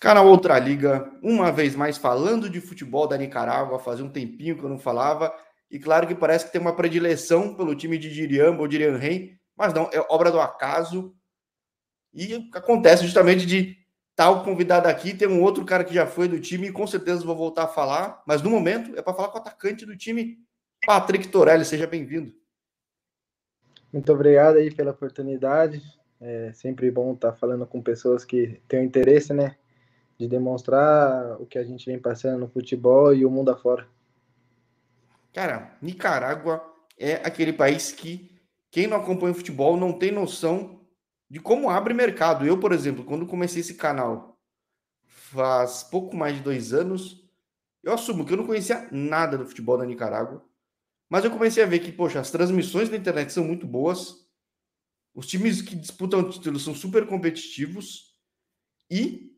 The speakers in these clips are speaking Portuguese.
Canal Outra Liga, uma vez mais falando de futebol da Nicarágua, fazia um tempinho que eu não falava, e claro que parece que tem uma predileção pelo time de Diriamba ou Dirian Rei, mas não, é obra do acaso, e acontece justamente de tal convidado aqui, tem um outro cara que já foi do time, e com certeza vou voltar a falar, mas no momento é para falar com o atacante do time, Patrick Torelli, seja bem-vindo. Muito obrigado aí pela oportunidade, é sempre bom estar falando com pessoas que têm interesse, né, de demonstrar o que a gente vem passando no futebol e o mundo afora. Cara, Nicarágua é aquele país que quem não acompanha o futebol não tem noção de como abre mercado. Eu, por exemplo, quando comecei esse canal faz pouco mais de dois anos, eu assumo que eu não conhecia nada do futebol da Nicarágua, mas eu comecei a ver que, poxa, as transmissões da internet são muito boas, os times que disputam títulos são super competitivos e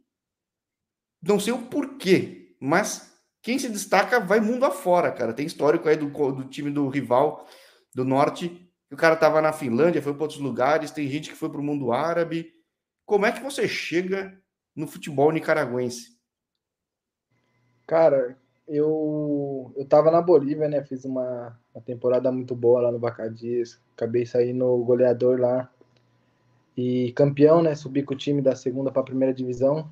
não sei o porquê, mas quem se destaca vai mundo afora, cara. Tem histórico aí do, do time do rival do norte, o cara tava na Finlândia, foi para outros lugares, tem gente que foi para o mundo árabe. Como é que você chega no futebol nicaragüense? Cara, eu eu tava na Bolívia, né? Fiz uma, uma temporada muito boa lá no Bacadias, acabei saindo goleador lá e campeão, né? Subi com o time da segunda para a primeira divisão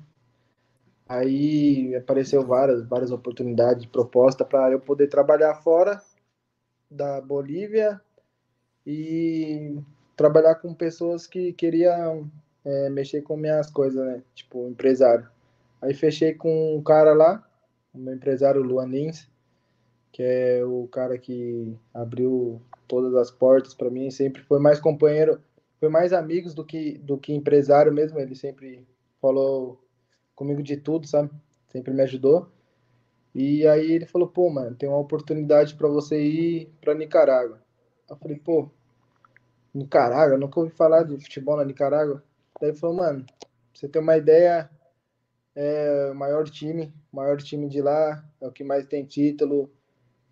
Aí apareceu várias, várias oportunidades, proposta para eu poder trabalhar fora da Bolívia e trabalhar com pessoas que queriam é, mexer com minhas coisas, né? Tipo, empresário. Aí fechei com um cara lá, o meu empresário Luan Lins, que é o cara que abriu todas as portas para mim, sempre foi mais companheiro, foi mais amigos do que do que empresário mesmo, ele sempre falou comigo de tudo, sabe? Sempre me ajudou. E aí ele falou, pô, mano, tem uma oportunidade para você ir para Nicarágua. Eu falei, pô, Nicarágua? Eu nunca ouvi falar de futebol na Nicarágua. Daí ele falou, mano, você ter uma ideia, é o maior time, maior time de lá, é o que mais tem título,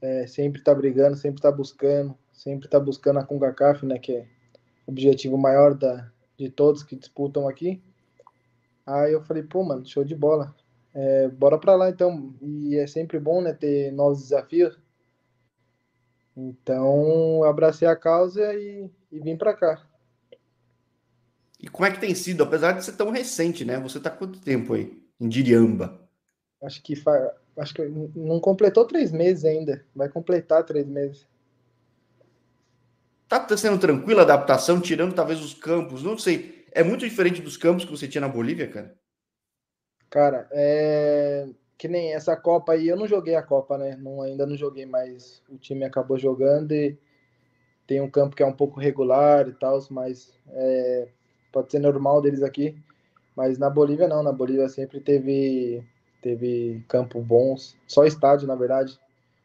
é, sempre tá brigando, sempre tá buscando, sempre tá buscando a CONCACAF, né, que é o objetivo maior da, de todos que disputam aqui. Aí eu falei, pô, mano, show de bola. É, bora pra lá então. E é sempre bom, né, ter novos desafios. Então, abracei a causa e, e vim para cá. E como é que tem sido, apesar de ser tão recente, né? Você tá quanto tempo aí em Diriamba? Acho que fa... acho que não completou três meses ainda. Vai completar três meses. Tá sendo tranquila a adaptação, tirando talvez os campos, não sei é muito diferente dos campos que você tinha na Bolívia, cara? Cara, é que nem essa Copa aí, eu não joguei a Copa, né? Não, ainda não joguei, mas o time acabou jogando e tem um campo que é um pouco regular e tal, mas é, pode ser normal deles aqui. Mas na Bolívia não, na Bolívia sempre teve teve campo bons, só estádio, na verdade.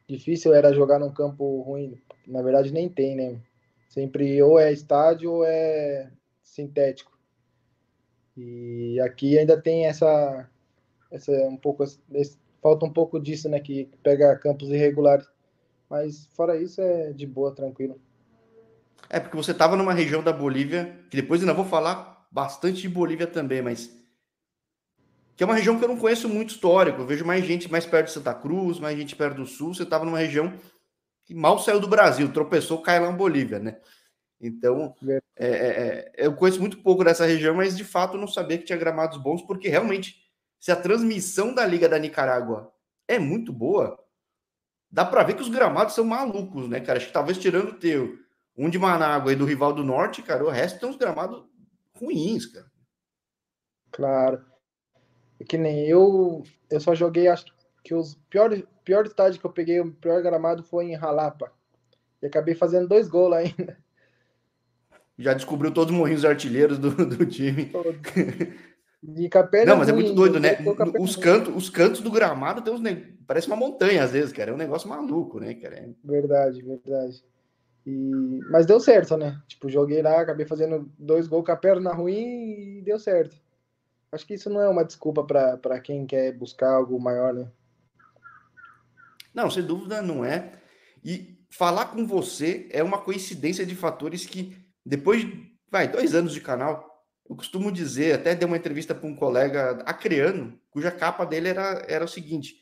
Difícil era jogar num campo ruim, na verdade nem tem, né? Sempre ou é estádio ou é sintético. E aqui ainda tem essa, essa um pouco, esse, falta um pouco disso, né? Que pega campos irregulares. Mas fora isso é de boa, tranquilo. É porque você estava numa região da Bolívia, que depois ainda vou falar bastante de Bolívia também, mas que é uma região que eu não conheço muito histórico. Eu vejo mais gente mais perto de Santa Cruz, mais gente perto do sul. Você estava numa região que mal saiu do Brasil, tropeçou, cai lá em Bolívia, né? Então, é, é, é, eu conheço muito pouco dessa região, mas de fato não sabia que tinha gramados bons, porque realmente, se a transmissão da Liga da Nicarágua é muito boa, dá para ver que os gramados são malucos, né, cara? Acho que talvez tirando o teu, um de Manágua e do rival do norte, cara, o resto tem uns gramados ruins, cara. Claro. É que nem eu, eu só joguei, acho que os piores pior estádio que eu peguei, o pior gramado foi em Ralapa. E acabei fazendo dois gols ainda já descobriu todos os morrinhos artilheiros do, do time. De capela Não, mas é muito doido, né? Os cantos, os cantos do gramado tem uns parece uma montanha às vezes, cara. É um negócio maluco, né, cara? É verdade, verdade. E... Mas deu certo, né? Tipo, joguei lá, acabei fazendo dois gols com a perna ruim e deu certo. Acho que isso não é uma desculpa para quem quer buscar algo maior, né? Não, sem dúvida não é. E falar com você é uma coincidência de fatores que depois, vai, dois anos de canal, Eu costumo dizer, até dei uma entrevista para um colega acreano, cuja capa dele era, era o seguinte: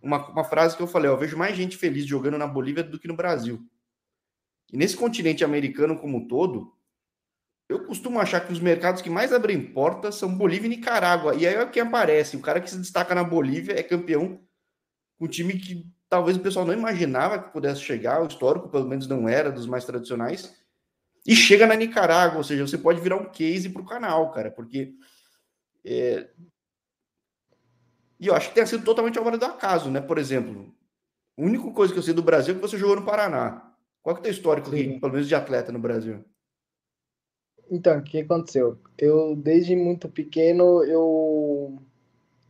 uma, uma frase que eu falei, eu vejo mais gente feliz jogando na Bolívia do que no Brasil. E nesse continente americano como um todo, eu costumo achar que os mercados que mais abrem portas são Bolívia e Nicarágua. E aí é o que aparece. O cara que se destaca na Bolívia é campeão com um time que talvez o pessoal não imaginava que pudesse chegar, o histórico pelo menos não era dos mais tradicionais, e chega na Nicarágua, ou seja, você pode virar um case para o canal, cara, porque. É... E eu acho que tem sido totalmente a hora do acaso, né? Por exemplo, a única coisa que eu sei do Brasil é que você jogou no Paraná. Qual que é o teu histórico, pelo menos de atleta no Brasil? Então, o que aconteceu? Eu, desde muito pequeno, eu,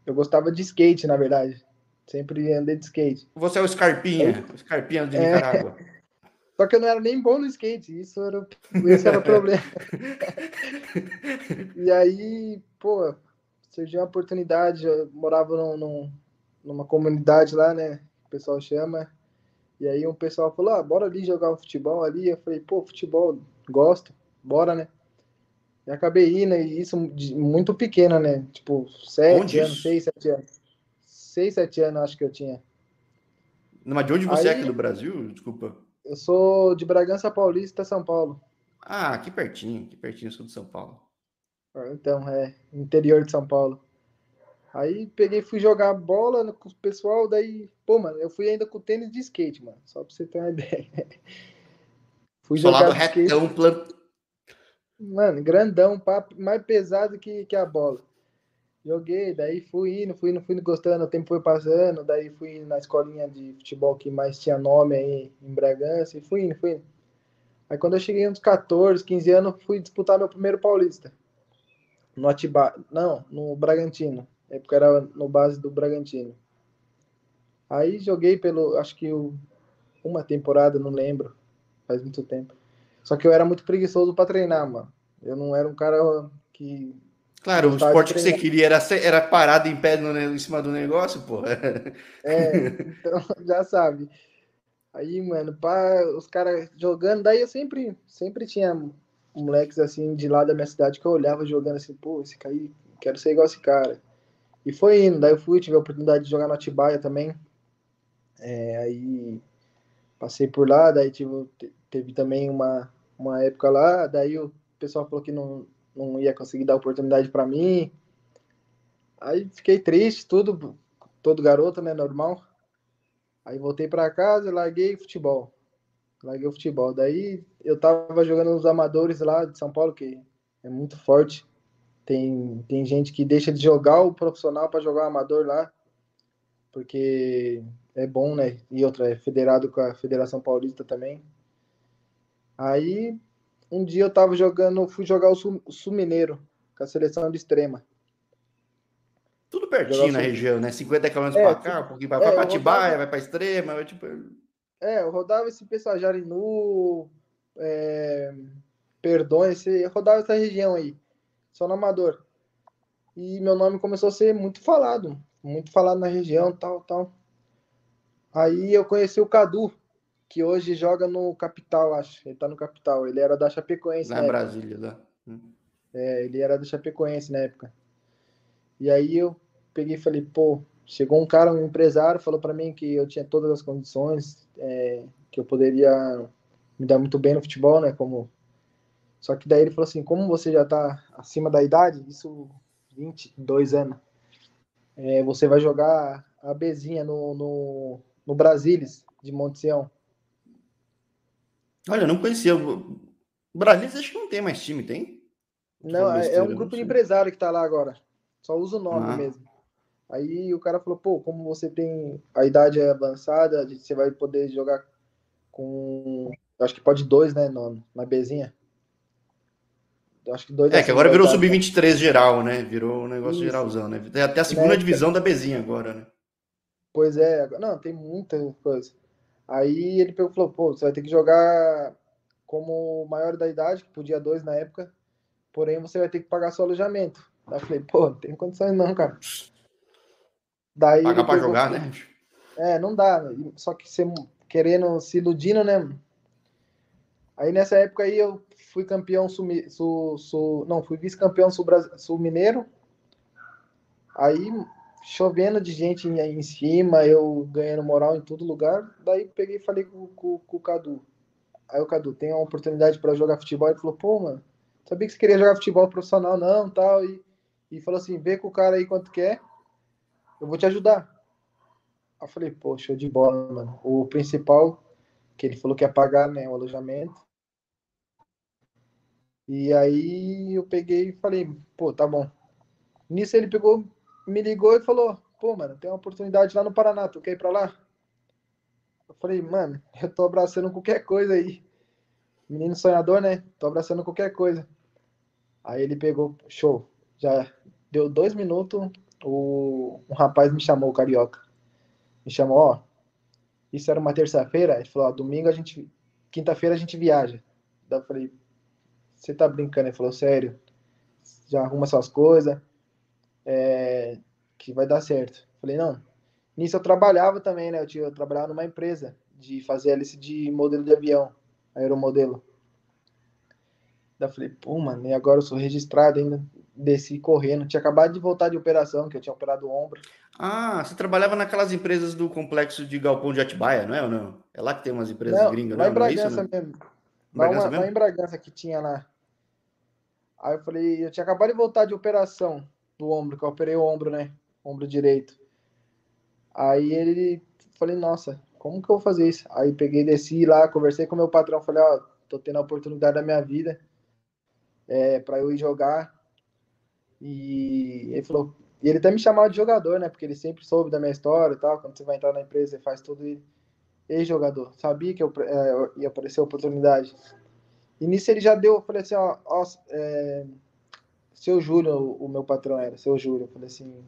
eu gostava de skate, na verdade. Sempre andei de skate. Você é o Scarpinha, o Scarpinha de é. Nicarágua. É... Só que eu não era nem bom no skate, isso era, esse era o problema. e aí, pô, surgiu uma oportunidade, eu morava num, num, numa comunidade lá, né, o pessoal chama, e aí um pessoal falou, ah, bora ali jogar um futebol ali, eu falei, pô, futebol, gosto, bora, né. E acabei indo, e isso muito pequena, né? Tipo, sete onde anos, isso? seis, sete anos. Seis, sete anos, acho que eu tinha. Mas de onde você é Aí, é aqui do Brasil? Desculpa. Eu sou de Bragança Paulista, São Paulo. Ah, aqui pertinho, aqui pertinho, sou de São Paulo. Ah, então, é, interior de São Paulo. Aí peguei, fui jogar bola com o pessoal, daí, pô, mano, eu fui ainda com tênis de skate, mano, só pra você ter uma ideia. Fui Só jogar retão, plan... Mano, grandão, papo, mais pesado que, que a bola. Joguei, daí fui indo, fui indo, fui indo gostando, o tempo foi passando, daí fui na escolinha de futebol que mais tinha nome aí em Bragança, e fui indo, fui indo. Aí quando eu cheguei uns 14, 15 anos, fui disputar meu primeiro paulista. No Atiba, não, no Bragantino. Na época era no base do Bragantino. Aí joguei pelo, acho que uma temporada, não lembro, faz muito tempo. Só que eu era muito preguiçoso para treinar, mano. Eu não era um cara que. Claro, o esporte que você queria era, era parado em pé no, em cima do negócio, pô. É, então já sabe. Aí, mano, pá, os caras jogando, daí eu sempre, sempre tinha moleques assim de lá da minha cidade que eu olhava jogando assim, pô, esse cara aí, quero ser igual esse cara. E foi indo, daí eu fui, tive a oportunidade de jogar no Atibaia também. É, aí passei por lá, daí tive, teve também uma, uma época lá, daí o pessoal falou que não, não ia conseguir dar oportunidade para mim. Aí fiquei triste, tudo, todo garoto, né, normal. Aí voltei para casa, larguei futebol. Larguei o futebol. Daí eu tava jogando nos amadores lá de São Paulo, que é muito forte. Tem, tem gente que deixa de jogar o profissional para jogar o amador lá, porque é bom, né? E outra, é federado com a Federação Paulista também. Aí, um dia eu tava jogando, fui jogar o Sul, Sul Mineiro, com a seleção de extrema. Tudo pertinho na região, né? 50 km é, para cá, um pouquinho para é, Patibaia, rodava... vai para Extrema, vai, tipo... É, eu rodava esse pessoal Jarinu, é, Perdões, eu rodava essa região aí, só no Amador. E meu nome começou a ser muito falado, muito falado na região, tal, tal. Aí eu conheci o Cadu, que hoje joga no Capital, acho. Ele tá no Capital. Ele era da Chapecoense. Na Brasília, lá. Hum. É, ele era da Chapecoense na época. E aí eu peguei e falei, pô, chegou um cara, um empresário, falou para mim que eu tinha todas as condições, é, que eu poderia me dar muito bem no futebol, né? Como... Só que daí ele falou assim, como você já tá acima da idade, isso 22 anos, é, você vai jogar a Bezinha no, no, no Brasilis de Monte Sião. Olha, eu não conhecia. O Brasil acho que não tem mais time, tem? Não, é, é um grupo de empresário que tá lá agora. Só usa o nome ah. mesmo. Aí o cara falou, pô, como você tem a idade avançada, você vai poder jogar com. Acho que pode dois, né, no, na Bezinha. Acho que dois. É, que agora virou sub-23 geral, né? Virou um negócio Isso. geralzão, né? Tem até a segunda né? divisão da Bezinha agora, né? Pois é, não, tem muita coisa. Aí ele falou, pô, você vai ter que jogar como maior da idade, que podia dois na época, porém você vai ter que pagar seu alojamento. Daí eu falei, pô, não tem condições não, cara. Daí Pagar pra jogar, né? É, não dá. Só que você querendo, se iludindo, né? Aí nessa época aí eu fui campeão sul, sul, sul não, fui vice-campeão sul, sul mineiro. Aí chovendo de gente em, cima, eu ganhando moral em todo lugar. Daí peguei e falei com, com, com o Cadu. Aí o Cadu tem uma oportunidade para jogar futebol. Ele falou, pô, mano, sabia que você queria jogar futebol profissional, não, tal. E, e falou assim: vê com o cara aí quanto quer, eu vou te ajudar. Aí eu falei, pô, show de bola, mano. O principal, que ele falou que ia pagar, né, o alojamento. E aí eu peguei e falei, pô, tá bom. Nisso ele pegou, me ligou e falou, pô, mano, tem uma oportunidade lá no Paraná, tu quer ir pra lá? Eu falei, mano, eu tô abraçando qualquer coisa aí. Menino sonhador, né? Tô abraçando qualquer coisa. Aí ele pegou, show. Já deu dois minutos, o, um rapaz me chamou, carioca. Me chamou, ó. Isso era uma terça-feira. Ele falou, ó, domingo a gente. Quinta-feira a gente viaja. Daí eu falei, você tá brincando? Ele falou, sério. Já arruma suas coisas. É, que vai dar certo. Falei, não. Nisso eu trabalhava também, né? Eu, tinha, eu trabalhava numa empresa de fazer hélice de modelo de avião, aeromodelo. Daí eu falei, pô, mano, e agora eu sou registrado ainda, desci correndo. Tinha acabado de voltar de operação, que eu tinha operado o ombro. Ah, você trabalhava naquelas empresas do complexo de Galpão de Atibaia, não é ou não? É lá que tem umas empresas não, gringas, lá não? em Bragança não é isso, mesmo. Bragança lá, mesmo? lá em Bragança que tinha lá. Aí eu falei, eu tinha acabado de voltar de operação do ombro, que eu operei o ombro, né? Ombro direito. Aí ele, falei, nossa, como que eu vou fazer isso? Aí peguei, desci lá, conversei com meu patrão, falei, ó, tô tendo a oportunidade da minha vida é, para eu ir jogar. E ele falou, e ele até me chamava de jogador, né? Porque ele sempre soube da minha história e tal. Quando você vai entrar na empresa, você faz tudo e ex-jogador. Sabia que eu, é, ia aparecer a oportunidade. E nisso ele já deu, eu falei assim, ó, ó é, seu Júlio, o, meu patrão era, seu Júlio. Eu falei assim,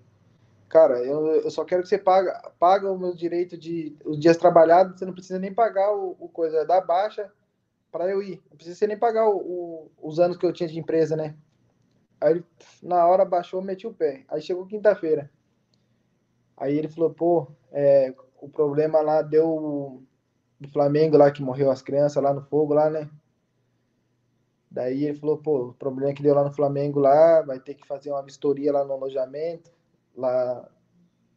cara, eu, eu só quero que você paga, paga o meu direito de os dias trabalhados, você não precisa nem pagar o, o coisa da baixa para eu ir. Não precisa nem pagar o, o, os anos que eu tinha de empresa, né? Aí ele, na hora, baixou, meti o pé. Aí chegou quinta-feira. Aí ele falou, pô, é, o problema lá deu do Flamengo lá, que morreu as crianças lá no fogo lá, né? Daí ele falou, pô, o problema que deu lá no Flamengo lá, vai ter que fazer uma vistoria lá no alojamento, lá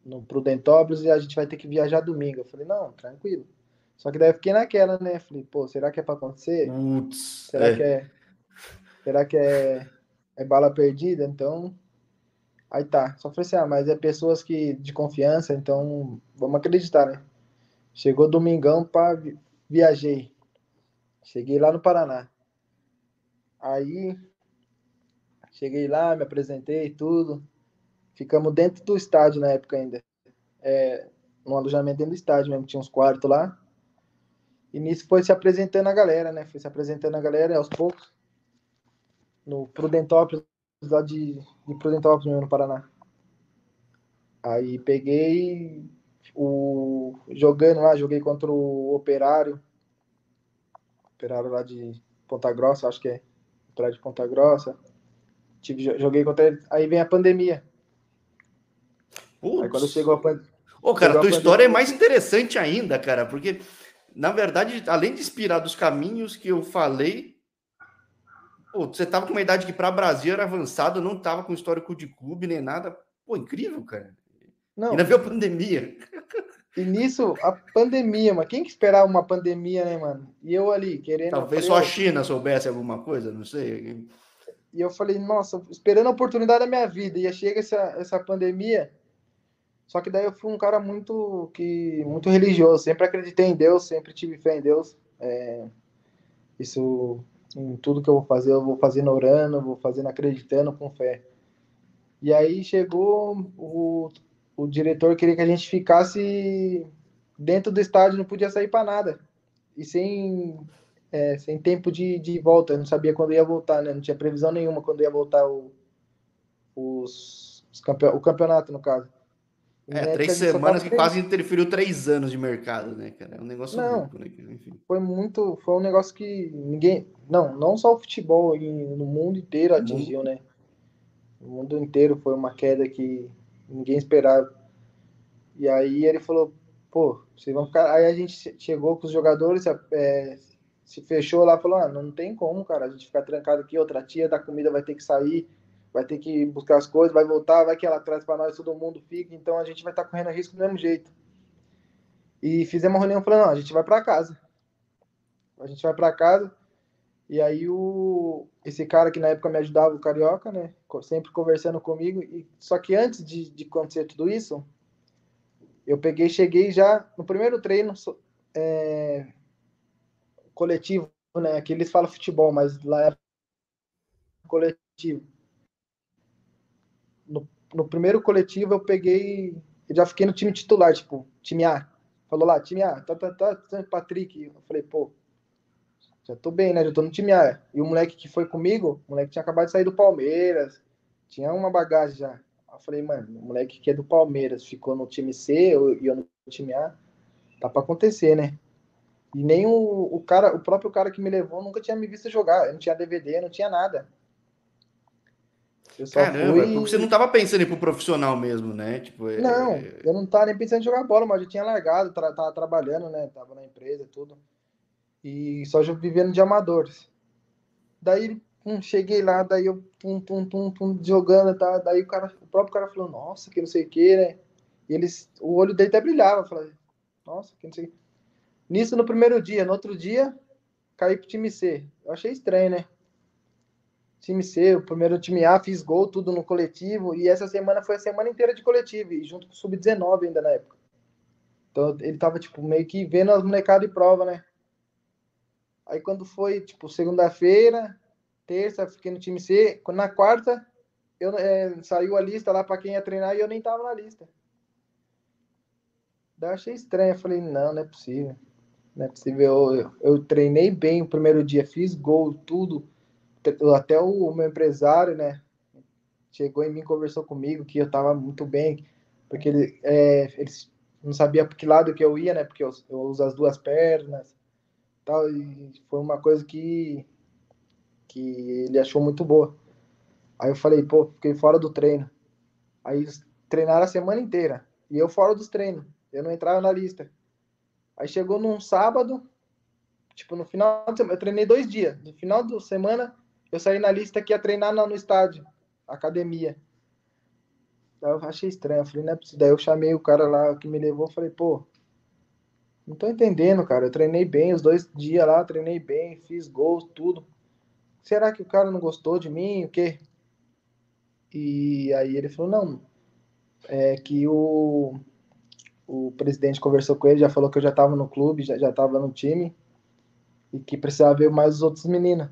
no Prudentópolis, e a gente vai ter que viajar domingo. Eu falei, não, tranquilo. Só que daí eu fiquei naquela, né? Falei, pô, será que é para acontecer? Putz, será é. que é. Será que é, é bala perdida? Então. Aí tá. Só falei assim, ah, mas é pessoas que de confiança, então vamos acreditar, né? Chegou domingão para viajei. Cheguei lá no Paraná. Aí cheguei lá, me apresentei tudo. Ficamos dentro do estádio na época ainda. É, no alojamento dentro do estádio mesmo, tinha uns quartos lá. E nisso foi se apresentando a galera, né? Foi se apresentando a galera aos poucos. No Prudentópolis, lá de, de Prudentópolis, mesmo, no Paraná. Aí peguei o. jogando lá, joguei contra o Operário. Operário lá de Ponta Grossa, acho que é. Operário de Ponta Grossa. Tive, joguei contra ele. Aí vem a pandemia. Putz. Aí quando chegou a pandemia. Ô, cara, a tua história é mais interessante ainda, cara, porque na verdade, além de inspirar dos caminhos que eu falei, pô, você tava com uma idade que para Brasil era avançado, não tava com histórico de clube nem nada. Pô, incrível, cara. Não. Ainda veio a pandemia. E nisso, a pandemia, mas quem que esperava uma pandemia, né, mano? E eu ali, querendo. Talvez só a China soubesse alguma coisa, não sei. E eu falei, nossa, esperando a oportunidade da minha vida. E chega essa, essa pandemia, só que daí eu fui um cara muito que muito religioso, sempre acreditei em Deus, sempre tive fé em Deus. É, isso em tudo que eu vou fazer, eu vou fazendo orando, vou fazendo acreditando com fé. E aí chegou o, o diretor queria que a gente ficasse dentro do estádio, não podia sair para nada. E sem é, sem tempo de, de volta, eu não sabia quando ia voltar, né? Não tinha previsão nenhuma quando ia voltar o, os, os campe... o campeonato, no caso. É, três semanas que quase interferiu três anos de mercado, né, cara? É um negócio não, louco, né? Enfim. Foi muito. Foi um negócio que ninguém. Não, não só o futebol, no mundo inteiro atingiu, né? O mundo inteiro foi uma queda que ninguém esperava. E aí ele falou, pô, vocês vão ficar. Aí a gente chegou com os jogadores, é, se fechou lá, falou, ah, não tem como, cara, a gente ficar trancado aqui, outra tia da comida vai ter que sair, vai ter que buscar as coisas, vai voltar, vai que ela traz para nós, todo mundo fica, então a gente vai estar tá correndo risco do mesmo jeito. E fizemos uma reunião falando, não, a gente vai para casa. A gente vai para casa. E aí o esse cara que na época me ajudava, o carioca, né, sempre conversando comigo, e só que antes de, de acontecer tudo isso, eu peguei, cheguei já no primeiro treino é, coletivo, né? Aqui eles falam futebol, mas lá é coletivo. No, no primeiro coletivo eu peguei, eu já fiquei no time titular, tipo, time A. Falou lá, time A, tá, tá, tá, Patrick. Eu falei, pô, já tô bem, né? Já tô no time A. E o moleque que foi comigo, o moleque tinha acabado de sair do Palmeiras, tinha uma bagagem já. Eu falei, mano, o moleque que é do Palmeiras ficou no time C e eu, no time A, tá pra acontecer, né? E nem o, o cara, o próprio cara que me levou nunca tinha me visto jogar. Eu não tinha DVD, não tinha nada. Eu Caramba, fui... porque você não tava pensando em ir pro profissional mesmo, né? Tipo, é... Não, eu não tava nem pensando em jogar bola, mas eu tinha largado, tra tava trabalhando, né? Tava na empresa tudo. E só vivendo de amadores. Daí, pum, cheguei lá, daí eu pum, pum, pum, pum, jogando, tá? Daí o cara, o próprio cara falou, nossa, que não sei o que, né? E eles, o olho dele até brilhava. Falei, nossa, que não sei o. Nisso no primeiro dia, no outro dia, caí pro time C. Eu achei estranho, né? Time C, o primeiro time A, fiz gol, tudo no coletivo. E essa semana foi a semana inteira de coletivo, e junto com o Sub-19 ainda na época. Então ele tava, tipo, meio que vendo as molecadas de prova, né? Aí quando foi, tipo, segunda-feira, terça, fiquei no time C. Na quarta, eu, é, saiu a lista lá para quem ia treinar e eu nem tava na lista. Daí eu achei estranho. Eu falei, não, não é possível. Não é possível. Eu, eu treinei bem o primeiro dia, fiz gol, tudo. Até o, o meu empresário, né? Chegou em mim, conversou comigo que eu tava muito bem, porque ele, é, eles não sabia para que lado que eu ia, né? Porque eu, eu uso as duas pernas, tal. E foi uma coisa que que ele achou muito boa. Aí eu falei, pô, fiquei fora do treino. Aí treinaram a semana inteira e eu fora dos treinos. Eu não entrava na lista. Aí chegou num sábado, tipo, no final de semana, eu treinei dois dias. No final da semana, eu saí na lista que ia treinar no, estádio, academia. Daí eu achei estranho, eu falei, não é. Daí eu chamei o cara lá que me levou, falei, pô, não tô entendendo, cara. Eu treinei bem os dois dias lá, treinei bem, fiz gols, tudo. Será que o cara não gostou de mim? O quê? E aí ele falou, não, é que o o presidente conversou com ele, já falou que eu já estava no clube, já estava no time e que precisava ver mais os outros meninos.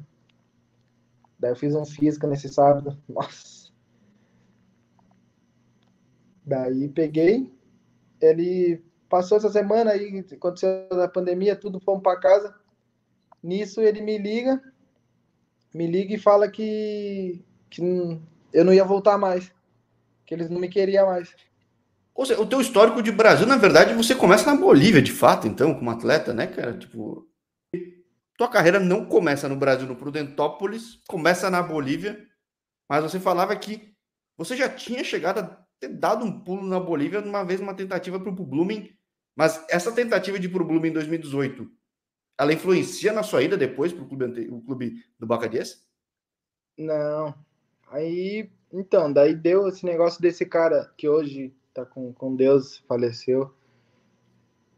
Daí eu fiz um físico nesse sábado. Nossa. Daí peguei, ele passou essa semana aí, aconteceu a pandemia, tudo fomos para casa. Nisso ele me liga, me liga e fala que, que eu não ia voltar mais, que eles não me queriam mais. Ou seja, o teu histórico de Brasil, na verdade, você começa na Bolívia, de fato, então, como atleta, né, cara? Tipo, tua carreira não começa no Brasil, no Prudentópolis, começa na Bolívia, mas você falava que você já tinha chegado a ter dado um pulo na Bolívia uma vez uma tentativa para o Blooming, mas essa tentativa de ir para o Blooming em 2018, ela influencia na sua ida depois para clube, o clube do Bacadies? Não. Aí, então, daí deu esse negócio desse cara que hoje tá com, com Deus, faleceu.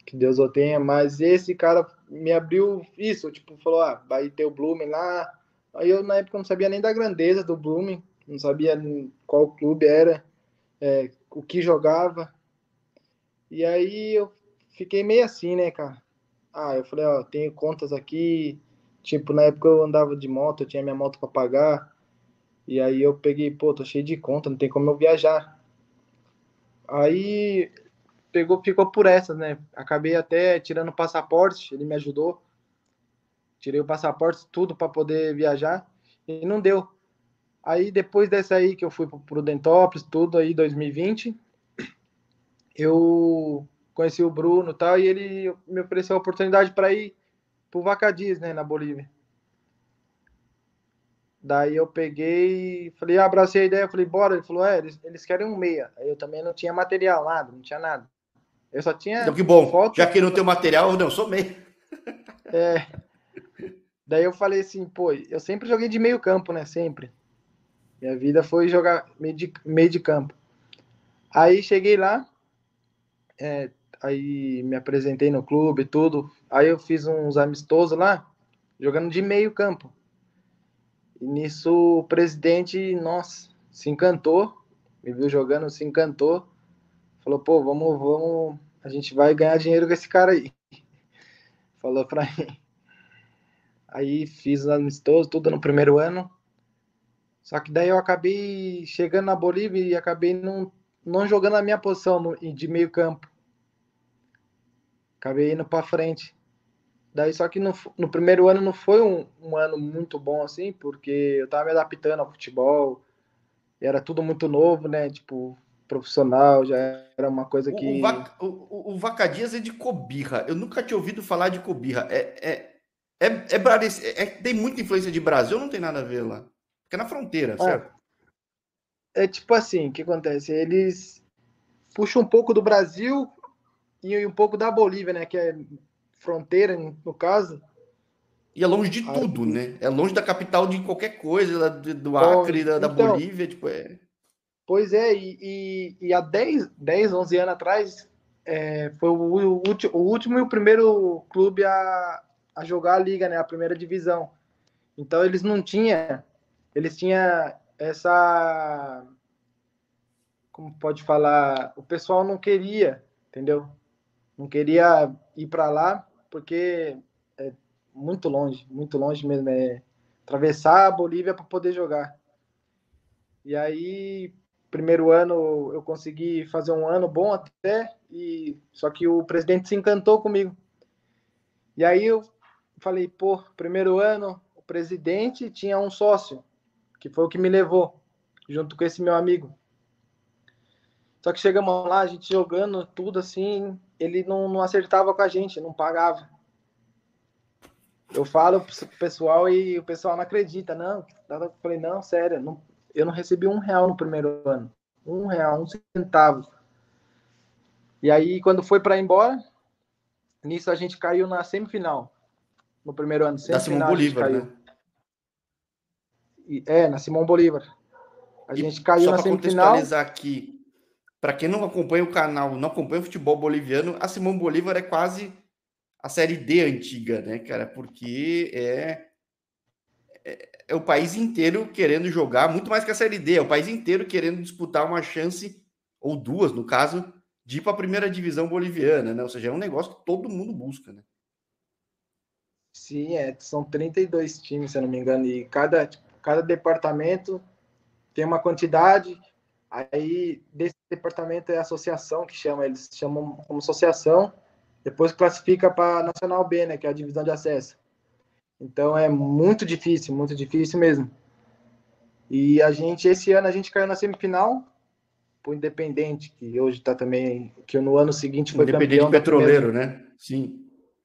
Que Deus o tenha, mas esse cara me abriu isso, tipo, falou, ah, vai ter o Blooming lá. Aí eu na época não sabia nem da grandeza do Blooming, não sabia qual clube era, é, o que jogava. E aí eu fiquei meio assim, né, cara? Ah, eu falei, ó, tenho contas aqui, tipo, na época eu andava de moto, eu tinha minha moto para pagar. E aí eu peguei, pô, tô cheio de conta, não tem como eu viajar. Aí pegou, ficou por essas, né? Acabei até tirando o passaporte, ele me ajudou. Tirei o passaporte, tudo para poder viajar e não deu. Aí depois dessa aí que eu fui pro Dentópolis, tudo aí 2020, eu conheci o Bruno, tal, e ele me ofereceu a oportunidade para ir pro Vacadiz, né, na Bolívia. Daí eu peguei, falei, ah, abracei a ideia, falei, bora. Ele falou, é, eles, eles querem um meia. Aí eu também não tinha material, nada, não tinha nada. Eu só tinha. Então que bom, foto, já que não tem material, não, sou meia. É. Daí eu falei assim, pô, eu sempre joguei de meio campo, né? Sempre. Minha vida foi jogar meio de, meio de campo. Aí cheguei lá, é, aí me apresentei no clube, tudo. Aí eu fiz uns amistosos lá, jogando de meio campo. E nisso o presidente, nossa, se encantou, me viu jogando, se encantou. Falou, pô, vamos, vamos, a gente vai ganhar dinheiro com esse cara aí. Falou pra mim. Aí fiz amistoso, tudo no primeiro ano. Só que daí eu acabei chegando na Bolívia e acabei não, não jogando a minha posição de meio campo. Acabei indo para frente. Daí só que no, no primeiro ano não foi um, um, ano muito bom assim, porque eu tava me adaptando ao futebol. Era tudo muito novo, né? Tipo, profissional, já era uma coisa que. O, o, Vaca, o, o Vacadias é de Cobirra. Eu nunca tinha ouvido falar de Cobirra. É, é, é, é, é, tem muita influência de Brasil, não tem nada a ver lá. Porque é na fronteira, é. certo? É tipo assim, o que acontece? Eles puxam um pouco do Brasil e um pouco da Bolívia, né? Que é fronteira, no caso. E é longe de Aí, tudo, né? É longe da capital de qualquer coisa, do Acre, da, da então, Bolívia, tipo, é... Pois é, e, e, e há 10, 10, 11 anos atrás, é, foi o, o, o, último e o primeiro clube a, a jogar a liga, né? A primeira divisão. Então eles não tinham, eles tinham essa, como pode falar, o pessoal não queria, entendeu? Não queria ir para lá porque é muito longe, muito longe mesmo, é atravessar a Bolívia para poder jogar. E aí, primeiro ano eu consegui fazer um ano bom até, e só que o presidente se encantou comigo. E aí eu falei, pô, primeiro ano, o presidente tinha um sócio, que foi o que me levou, junto com esse meu amigo. Só que chegamos lá, a gente jogando tudo assim, ele não, não acertava com a gente, não pagava. Eu falo pro pessoal e o pessoal não acredita, não. Eu falei, não, sério, não, eu não recebi um real no primeiro ano. Um real, um centavo. E aí, quando foi para ir embora, nisso a gente caiu na semifinal no primeiro ano. Da Simão Bolívar, né? E, é, na Simão Bolívar. A gente e caiu na semifinal. contextualizar aqui, para quem não acompanha o canal, não acompanha o futebol boliviano, a Simão Bolívar é quase a série D antiga, né, cara? Porque é, é, é, o país inteiro querendo jogar, muito mais que a série D, é o país inteiro querendo disputar uma chance, ou duas, no caso, de ir para a primeira divisão boliviana, né? Ou seja, é um negócio que todo mundo busca, né? Sim, é, são 32 times, se eu não me engano, e cada, cada departamento tem uma quantidade. Aí, departamento é associação que chama, eles chamam como associação, depois classifica para Nacional B, né, que é a divisão de acesso. Então é muito difícil, muito difícil mesmo. E a gente, esse ano, a gente caiu na semifinal pro Independente, que hoje está também, que no ano seguinte foi Independente campeão. Petroleiro, né? Sim.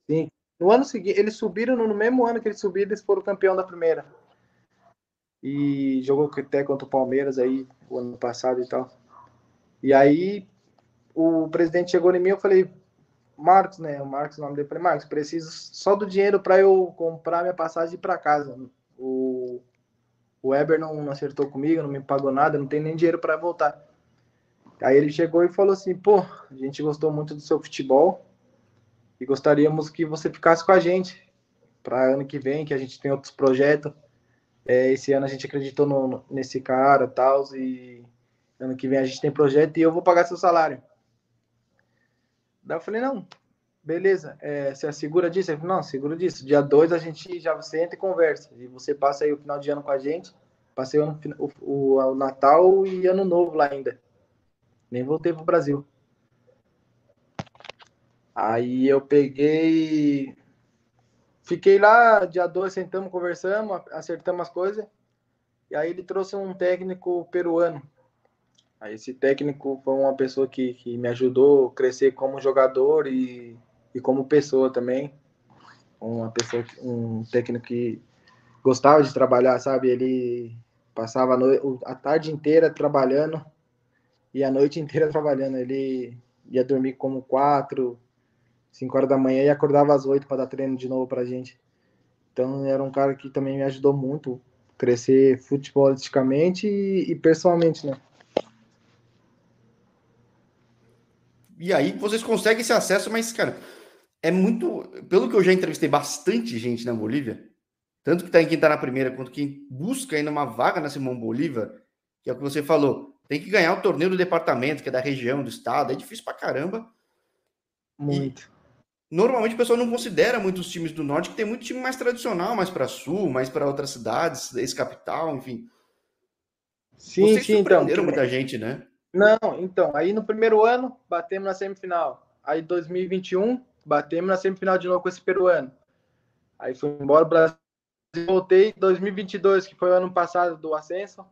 Sim, no ano seguinte, eles subiram, no mesmo ano que eles subiram, eles foram campeão da primeira. E jogou até contra o Palmeiras aí, o ano passado e tal. E aí, o presidente chegou em mim, eu falei, Marcos, né? O Marcos, o nome dele, falei, Marcos, preciso só do dinheiro para eu comprar minha passagem para casa. O, o Weber não, não acertou comigo, não me pagou nada, não tem nem dinheiro para voltar. Aí ele chegou e falou assim, pô, a gente gostou muito do seu futebol, e gostaríamos que você ficasse com a gente para ano que vem, que a gente tem outros projetos. É, esse ano a gente acreditou no, nesse cara tal, e ano que vem a gente tem projeto e eu vou pagar seu salário. Daí eu falei, não, beleza, é, você assegura disso? Ele falou, não, seguro disso. Dia 2 a gente já você entra e conversa. E você passa aí o final de ano com a gente. Passei o, o, o, Natal e Ano Novo lá ainda. Nem voltei pro Brasil. Aí eu peguei. Fiquei lá, dia 2, sentamos, conversamos, acertamos as coisas. E aí ele trouxe um técnico peruano. Aí esse técnico foi uma pessoa que, que me ajudou a crescer como jogador e, e como pessoa também. Uma pessoa, um técnico que gostava de trabalhar, sabe? Ele passava a, noite, a tarde inteira trabalhando e a noite inteira trabalhando. Ele ia dormir como quatro, 5 horas da manhã e acordava às 8 para dar treino de novo pra gente. Então era um cara que também me ajudou muito crescer futebolisticamente e, e pessoalmente, né? E aí vocês conseguem esse acesso, mas, cara, é muito. Pelo que eu já entrevistei bastante gente na Bolívia, tanto que tá em quem tá na primeira, quanto quem busca ainda uma vaga na Simão Bolívar, que é o que você falou, tem que ganhar o torneio do departamento, que é da região, do estado, é difícil pra caramba. Muito. E, normalmente o pessoal não considera muito os times do norte, que tem muito time mais tradicional, mais para sul, mais para outras cidades, ex-capital, enfim. Sim, Vocês sim, então. muita gente, né? Não, então, aí no primeiro ano, batemos na semifinal. Aí 2021, batemos na semifinal de novo com esse peruano. Aí fui embora o Brasil, voltei 2022, que foi o ano passado do ascenso.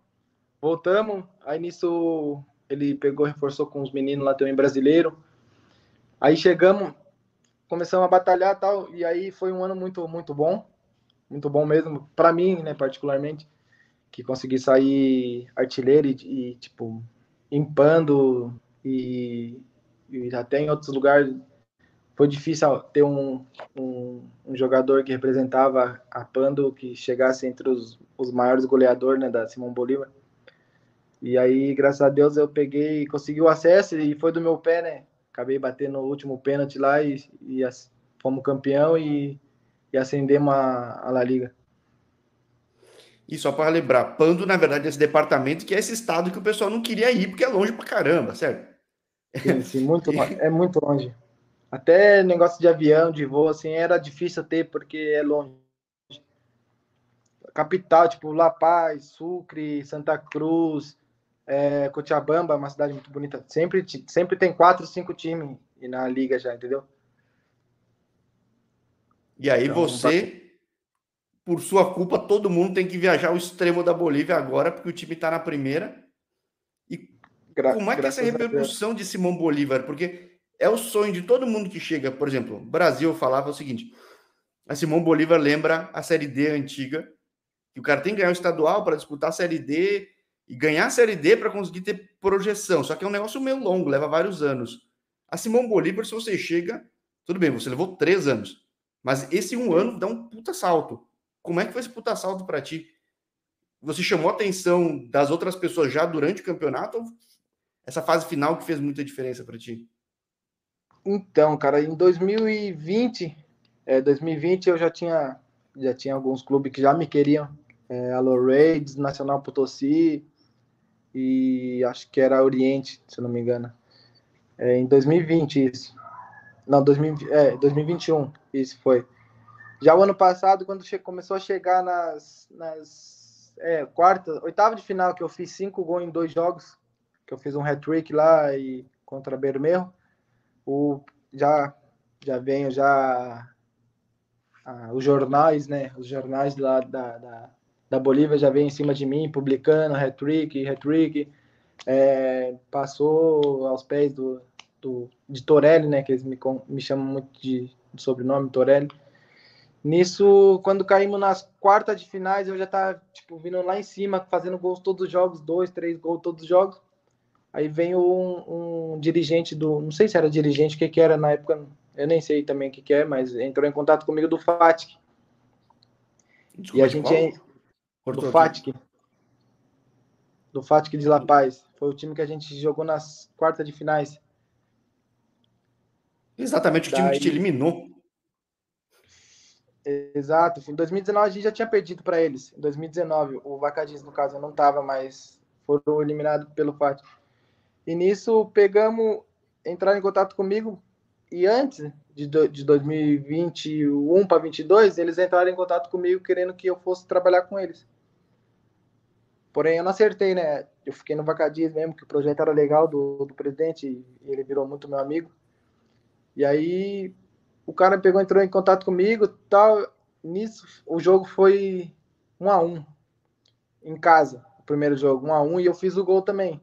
Voltamos, aí nisso ele pegou, reforçou com os meninos lá também brasileiro. Aí chegamos, começamos a batalhar tal, e aí foi um ano muito, muito bom, muito bom mesmo, para mim, né, particularmente, que consegui sair artilheiro e, e tipo, impando e, e, até em outros lugares foi difícil ter um, um, um, jogador que representava a Pando que chegasse entre os, os maiores goleadores né, da Simão Bolívar. E aí, graças a Deus, eu peguei consegui o acesso e foi do meu pé, né? acabei batendo o último pênalti lá e, e fomos campeão e, e acendemos a, a La Liga. E só para lembrar, Pando, na verdade, é esse departamento que é esse estado que o pessoal não queria ir, porque é longe pra caramba, certo? Sim, sim muito longe, é muito longe. Até negócio de avião, de voo, assim, era difícil ter, porque é longe. Capital, tipo La Paz, Sucre, Santa Cruz, é, Cochabamba, uma cidade muito bonita. Sempre, sempre tem quatro, cinco times na liga já, entendeu? E aí então, você, por sua culpa, todo mundo tem que viajar ao extremo da Bolívia agora, porque o time está na primeira. E Gra como é que é essa repercussão de Simão Bolívar? Porque é o sonho de todo mundo que chega. Por exemplo, Brasil falava o seguinte: a Simão Bolívar lembra a Série D antiga, que o cara tem que ganhar o estadual para disputar a Série D e ganhar a Série D para conseguir ter projeção. Só que é um negócio meio longo, leva vários anos. A Simão Bolívar, se você chega, tudo bem, você levou três anos, mas esse um ano dá um puta salto. Como é que foi esse puta salto para ti? Você chamou a atenção das outras pessoas já durante o campeonato ou essa fase final que fez muita diferença para ti? Então, cara, em 2020, é, 2020 eu já tinha já tinha alguns clubes que já me queriam, é, Alô Raids, Nacional Potosí, e acho que era Oriente, se não me engano. É, em 2020 isso. Não, 2000, é, 2021 isso foi. Já o ano passado, quando começou a chegar nas, nas é, quarta, oitava de final, que eu fiz cinco gols em dois jogos, que eu fiz um hat-trick lá e contra Bermejo, o, já, já venho já ah, os jornais, né, os jornais lá da, da, da Bolívia já veio em cima de mim, publicando hat-trick, hat-trick. É, passou aos pés do, do, de Torelli, né, que eles me, me chamam muito de, de sobrenome, Torelli. Nisso, quando caímos nas quartas de finais, eu já tava, tipo, vindo lá em cima, fazendo gols todos os jogos, dois, três gols todos os jogos. Aí vem um, um dirigente do, não sei se era dirigente, o que que era na época, eu nem sei também o que que é, mas entrou em contato comigo do FATIC. Desculpa, e a gente, é, do Fatic. Do Fatic de La Paz. Foi o time que a gente jogou nas quartas de finais. Exatamente, o Daí... time que te eliminou. Exato. Em 2019 a gente já tinha perdido para eles. Em 2019, o Vacadins, no caso, não estava, mas foram eliminados pelo Fatic. E nisso pegamos, entraram em contato comigo. E antes de, de 2021 para 2022, eles entraram em contato comigo querendo que eu fosse trabalhar com eles. Porém, eu não acertei, né? Eu fiquei no Vacadias mesmo, que o projeto era legal do, do presidente e ele virou muito meu amigo. E aí o cara pegou, entrou em contato comigo, tal. Nisso, o jogo foi um a um em casa, o primeiro jogo, um a um, e eu fiz o gol também.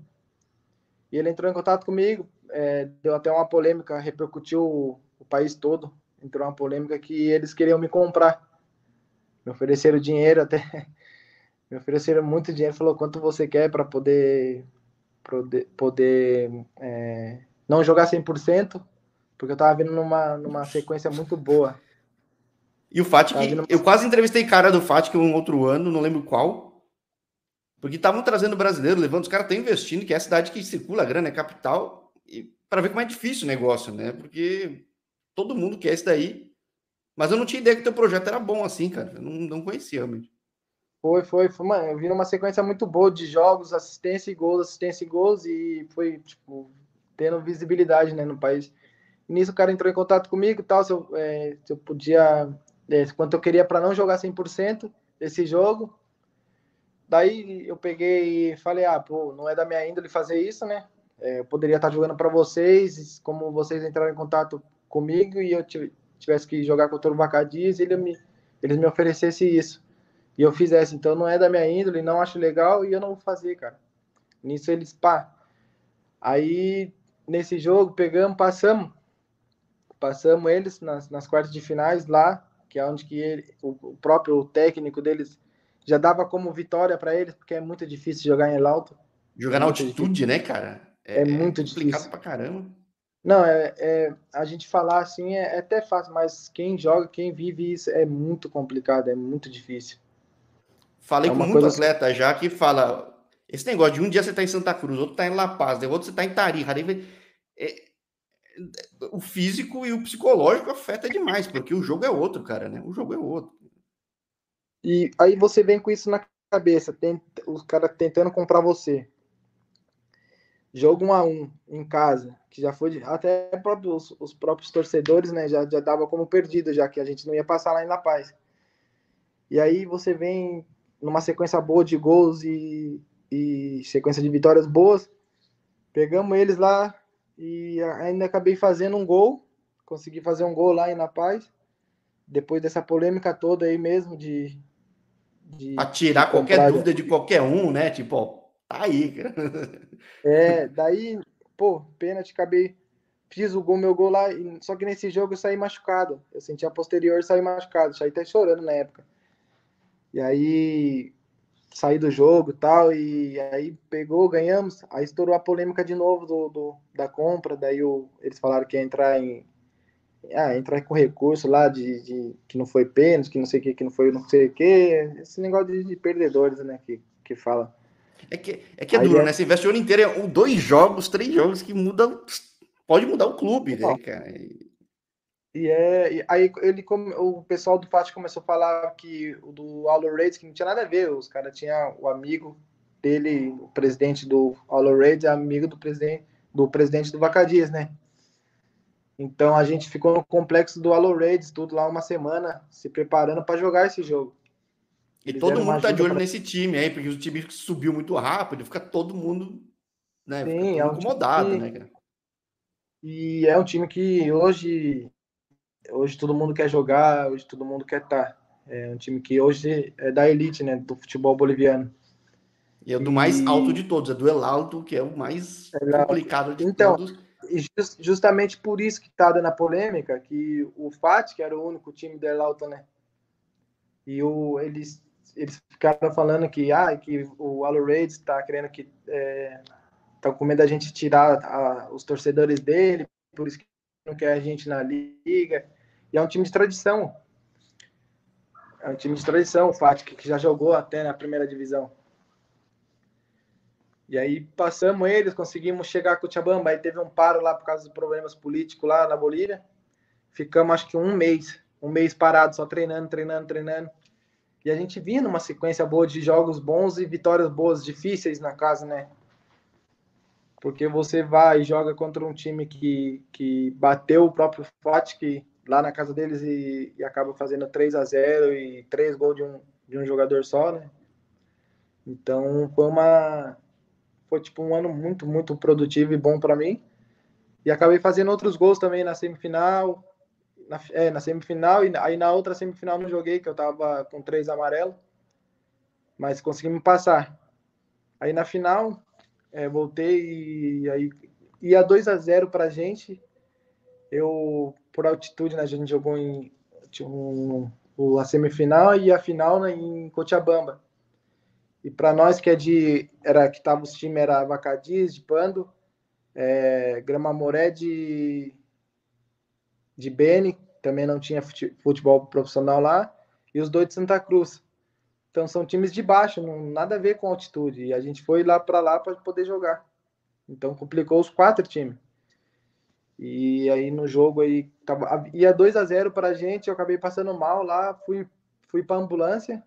E ele entrou em contato comigo, é, deu até uma polêmica, repercutiu o, o país todo, entrou uma polêmica que eles queriam me comprar. Me ofereceram dinheiro até me ofereceram muito dinheiro, falou quanto você quer para poder poder, poder é, não jogar 100%, porque eu estava vindo numa, numa sequência muito boa. E o Fatic, eu quase entrevistei cara do Fatic um outro ano, não lembro qual, porque estavam trazendo brasileiro, levando os caras, estão investindo, que é a cidade que circula a grana, é capital, para ver como é difícil o negócio, né? Porque todo mundo quer isso daí, mas eu não tinha ideia que o teu projeto era bom assim, cara, eu não, não conhecia realmente. Foi, foi, foi, mano, eu vi uma sequência muito boa de jogos, assistência e gols, assistência e gols, e foi, tipo, tendo visibilidade, né, no país. Nisso o cara entrou em contato comigo tal, se eu, é, se eu podia, é, quanto eu queria para não jogar 100% desse jogo. Daí eu peguei e falei, ah, pô, não é da minha índole fazer isso, né? É, eu poderia estar jogando para vocês, como vocês entraram em contato comigo e eu tivesse que jogar contra o Vacadias, ele me, eles me oferecessem isso e eu fizesse. Então não é da minha índole, não acho legal e eu não vou fazer, cara. Nisso eles, pá. Aí nesse jogo pegamos, passamos. Passamos eles nas, nas quartas de finais lá, que é onde que ele, o, o próprio técnico deles já dava como vitória para eles, porque é muito difícil jogar em alto. Jogar na altitude, difícil. né, cara? É, é muito é difícil. pra caramba. Não, é, é, a gente falar assim é, é, até fácil, mas quem joga, quem vive isso é muito complicado, é muito difícil. Falei é com muito atleta já que fala. Esse negócio de um dia você tá em Santa Cruz, outro tá em La Paz, outro você tá em Tarija. É, o físico e o psicológico afeta demais, porque o jogo é outro, cara, né? O jogo é outro. E aí você vem com isso na cabeça, tem, os caras tentando comprar você. Jogo 1 a 1 em casa, que já foi até próprios, os próprios torcedores, né, já, já dava como perdido, já que a gente não ia passar lá em La Paz. E aí você vem numa sequência boa de gols e, e sequência de vitórias boas. Pegamos eles lá e ainda acabei fazendo um gol. Consegui fazer um gol lá em La Paz. Depois dessa polêmica toda aí mesmo de. de tirar de qualquer dúvida de qualquer um, né? Tipo, ó, tá aí, cara. É, daí, pô, pênalti, acabei. Fiz o gol, meu gol lá, só que nesse jogo eu saí machucado. Eu senti a posterior saí machucado. Saí até chorando na época. E aí saí do jogo e tal, e aí pegou, ganhamos, aí estourou a polêmica de novo do, do da compra, daí o, eles falaram que ia entrar em ah, entrar com recurso lá de, de que não foi pênalti, que não sei o que, que não foi não sei o que, esse negócio de, de, perdedores, né, que, que fala. É que é, que é duro, é... né? Você investe o ano inteiro, dois jogos, três jogos que mudam, pode mudar o clube, né, cara? E, é, e aí ele o pessoal do Fati começou a falar que o do Aulo Raids, que não tinha nada a ver, os caras tinham o amigo dele, o presidente do Aulo Raids, amigo do presidente do presidente do Vacadias, né? Então a gente ficou no complexo do Aulo Raids, tudo lá uma semana, se preparando para jogar esse jogo. Eles e todo mundo tá de olho pra... nesse time aí, porque o time subiu muito rápido, fica todo mundo né, Sim, é um incomodado, que... né, cara? E é um time que hoje hoje todo mundo quer jogar, hoje todo mundo quer estar. Tá. É um time que hoje é da elite, né, do futebol boliviano. E é do mais alto de todos, é do El Alto, que é o mais é complicado de então, todos. Just, justamente por isso que está dando a polêmica, que o FAT, que era o único time do El Alto, né? E o, eles, eles ficaram falando que, ah, que o Alo Raids está querendo que. É, tá com medo da gente tirar a, os torcedores dele, por isso que quer a gente na liga. E é um time de tradição. É um time de tradição, o Fática, que já jogou até na primeira divisão. E aí passamos eles, conseguimos chegar a Cochabamba. Aí teve um paro lá por causa dos problemas políticos lá na Bolívia. Ficamos acho que um mês, um mês parado, só treinando, treinando, treinando. E a gente vinha numa sequência boa de jogos bons e vitórias boas, difíceis na casa, né? Porque você vai e joga contra um time que, que bateu o próprio Fatic lá na casa deles e, e, acaba fazendo 3 a 0 e três gols de um, de um jogador só, né? Então foi uma foi tipo um ano muito muito produtivo e bom para mim e acabei fazendo outros gols também na semifinal, na, é, na semifinal e aí na outra semifinal não joguei que eu tava com três amarelos, mas consegui me passar. Aí na final é, voltei e aí ia 2 a 0 para a gente. Eu, por altitude, né, a gente jogou em um, a semifinal e a final né, em Cochabamba. E para nós que é de era que tava os times era Vacadiz de Pando, é, Grama Moré de de Beni, também não tinha futebol profissional lá, e os dois de Santa Cruz. Então são times de baixo, não nada a ver com altitude. E a gente foi lá para lá para poder jogar. Então complicou os quatro times. E aí no jogo aí tava, ia 2 a 0 para a gente, eu acabei passando mal lá, fui fui para ambulância.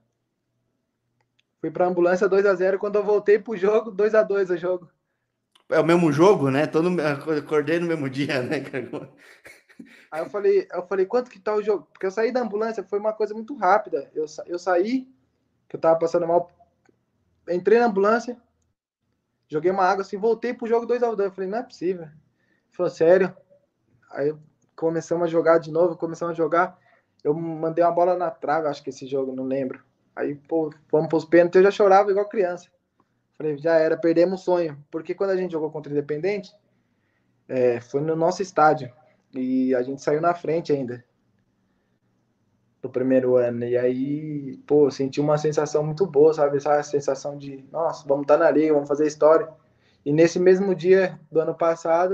Fui para ambulância 2 a 0 quando eu voltei pro jogo, 2 a 2 o jogo. É o mesmo jogo, né? Todo acordei no mesmo dia, né? Aí eu falei, eu falei, quanto que tá o jogo? Porque eu saí da ambulância, foi uma coisa muito rápida. Eu, eu saí, que eu tava passando mal, entrei na ambulância, joguei uma água assim, voltei pro jogo 2 a 2 Eu falei, não é possível. Falou, sério? Aí começamos a jogar de novo, começamos a jogar. Eu mandei uma bola na trave, acho que esse jogo, não lembro. Aí, pô, fomos pros pênaltis, eu já chorava igual criança. Falei, já era, perdemos o sonho. Porque quando a gente jogou contra o Independente, é, foi no nosso estádio. E a gente saiu na frente ainda. Do primeiro ano. E aí, pô, senti uma sensação muito boa, sabe? Essa sensação de, nossa, vamos estar tá na liga, vamos fazer história. E nesse mesmo dia do ano passado,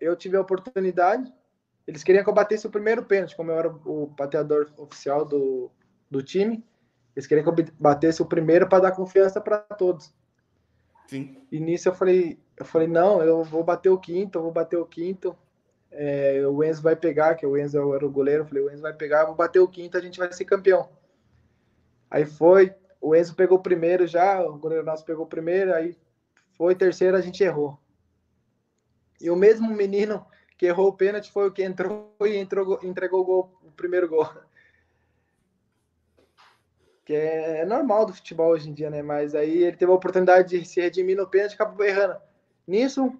eu tive a oportunidade. Eles queriam que eu batesse o primeiro pênalti, como eu era o pateador oficial do, do time. Eles queriam que eu batesse o primeiro para dar confiança para todos. Sim. E nisso eu falei, eu falei, não, eu vou bater o quinto, eu vou bater o quinto. É, o Enzo vai pegar, que o Enzo era o goleiro, eu falei, o Enzo vai pegar, vou bater o quinto, a gente vai ser campeão. Aí foi, o Enzo pegou o primeiro já, o goleiro nosso pegou o primeiro, aí foi terceiro, a gente errou. E o mesmo menino que errou o pênalti foi o que entrou e entrou, entregou o, gol, o primeiro gol que é, é, normal do futebol hoje em dia, né? Mas aí ele teve a oportunidade de se redimir no pênalti e acabou errando. Nisso,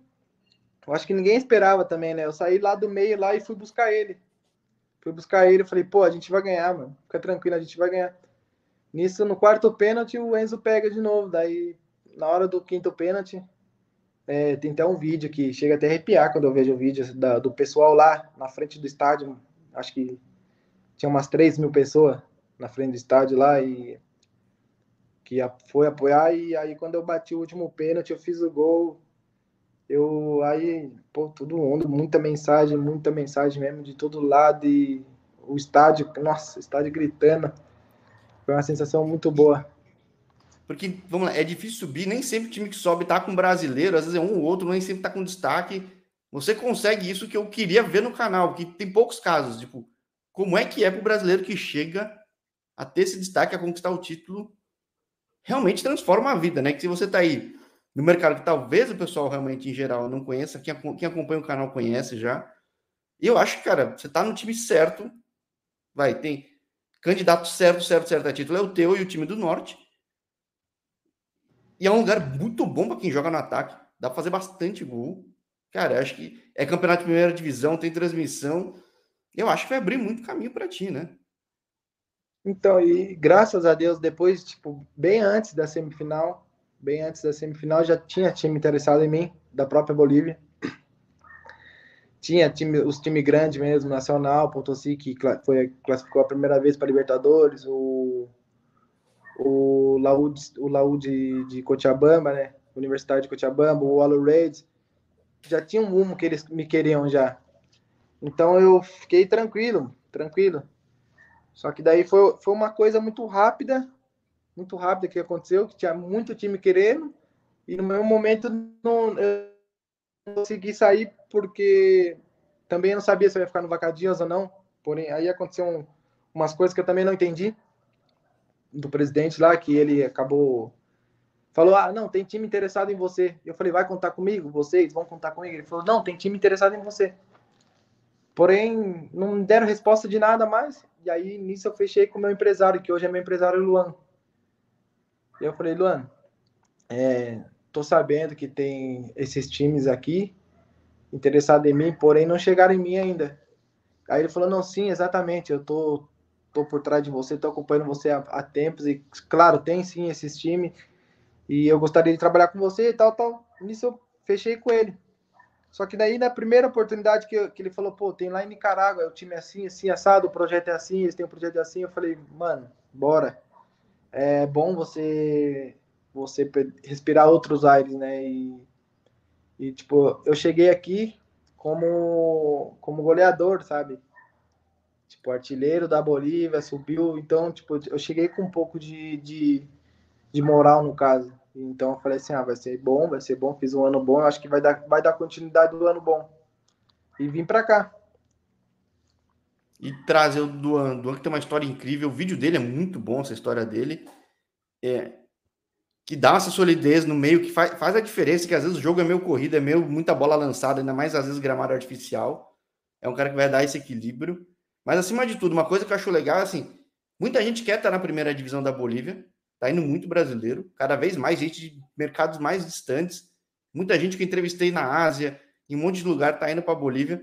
eu acho que ninguém esperava também, né? Eu saí lá do meio lá e fui buscar ele. Fui buscar ele e falei, pô, a gente vai ganhar, mano. Fica tranquilo, a gente vai ganhar. Nisso, no quarto pênalti, o Enzo pega de novo. Daí, na hora do quinto pênalti, é, tem até um vídeo que chega até a arrepiar quando eu vejo o vídeo da, do pessoal lá na frente do estádio. Acho que tinha umas 3 mil pessoas na frente do estádio lá e que foi apoiar e aí quando eu bati o último pênalti, eu fiz o gol. Eu aí, pô, todo mundo, muita mensagem, muita mensagem mesmo de todo lado e o estádio, nossa, estádio gritando. Foi uma sensação muito boa. Porque, vamos lá, é difícil subir, nem sempre o time que sobe tá com brasileiro, às vezes é um ou outro, nem sempre tá com destaque. Você consegue isso que eu queria ver no canal, porque tem poucos casos, tipo, como é que é pro brasileiro que chega a ter esse destaque, a conquistar o título, realmente transforma a vida, né? Que se você está aí no mercado que talvez o pessoal realmente em geral não conheça, quem, quem acompanha o canal conhece já. E eu acho que, cara, você está no time certo, vai, tem candidato certo, certo, certo a título, é o teu e o time do Norte. E é um lugar muito bom para quem joga no ataque. Dá para fazer bastante gol. Cara, acho que é campeonato de primeira divisão, tem transmissão. Eu acho que vai abrir muito caminho para ti, né? Então, e graças a Deus, depois, tipo, bem antes da semifinal, bem antes da semifinal, já tinha time interessado em mim, da própria Bolívia. Tinha time, os times grandes mesmo, Nacional, Potosí, que foi, classificou a primeira vez para Libertadores, o, o Laú, o Laú de, de Cochabamba, né? Universidade de Cochabamba, o Waller Raids, já tinha um rumo que eles me queriam já. Então eu fiquei tranquilo, tranquilo. Só que daí foi, foi uma coisa muito rápida, muito rápida que aconteceu, que tinha muito time querendo, e no meu momento não, eu não consegui sair porque também não sabia se eu ia ficar no Vacadias ou não. Porém, aí aconteceu um, umas coisas que eu também não entendi do presidente lá, que ele acabou falou: Ah, não, tem time interessado em você. Eu falei: Vai contar comigo? Vocês vão contar comigo? Ele falou: Não, tem time interessado em você. Porém, não deram resposta de nada mais. E aí, nisso, eu fechei com o meu empresário, que hoje é meu empresário, Luan. E eu falei, Luan, é, tô sabendo que tem esses times aqui interessados em mim, porém não chegaram em mim ainda. Aí ele falou, não, sim, exatamente, eu tô, tô por trás de você, tô acompanhando você há, há tempos, e claro, tem sim esses times, e eu gostaria de trabalhar com você e tal, tal. Nisso eu fechei com ele. Só que daí, na primeira oportunidade que, que ele falou, pô, tem lá em Nicarágua, o time é assim, assim, assado, o projeto é assim, eles têm um projeto assim, eu falei, mano, bora. É bom você você respirar outros ares, né? E, e tipo, eu cheguei aqui como como goleador, sabe? tipo, artilheiro da Bolívia, subiu. Então, tipo, eu cheguei com um pouco de, de, de moral no caso. Então eu falei assim, ah, vai ser bom, vai ser bom, fiz um ano bom, acho que vai dar, vai dar continuidade do ano bom. E vim para cá. E trazer o Duan, Duan que tem uma história incrível, o vídeo dele é muito bom, essa história dele. É, que dá essa solidez no meio, que faz, faz a diferença, que às vezes o jogo é meio corrido, é meio muita bola lançada, ainda mais às vezes gramado artificial. É um cara que vai dar esse equilíbrio. Mas acima de tudo, uma coisa que eu acho legal, assim, muita gente quer estar na primeira divisão da Bolívia, tá indo muito brasileiro, cada vez mais gente de mercados mais distantes, muita gente que entrevistei na Ásia, em um monte de lugar, tá indo para Bolívia.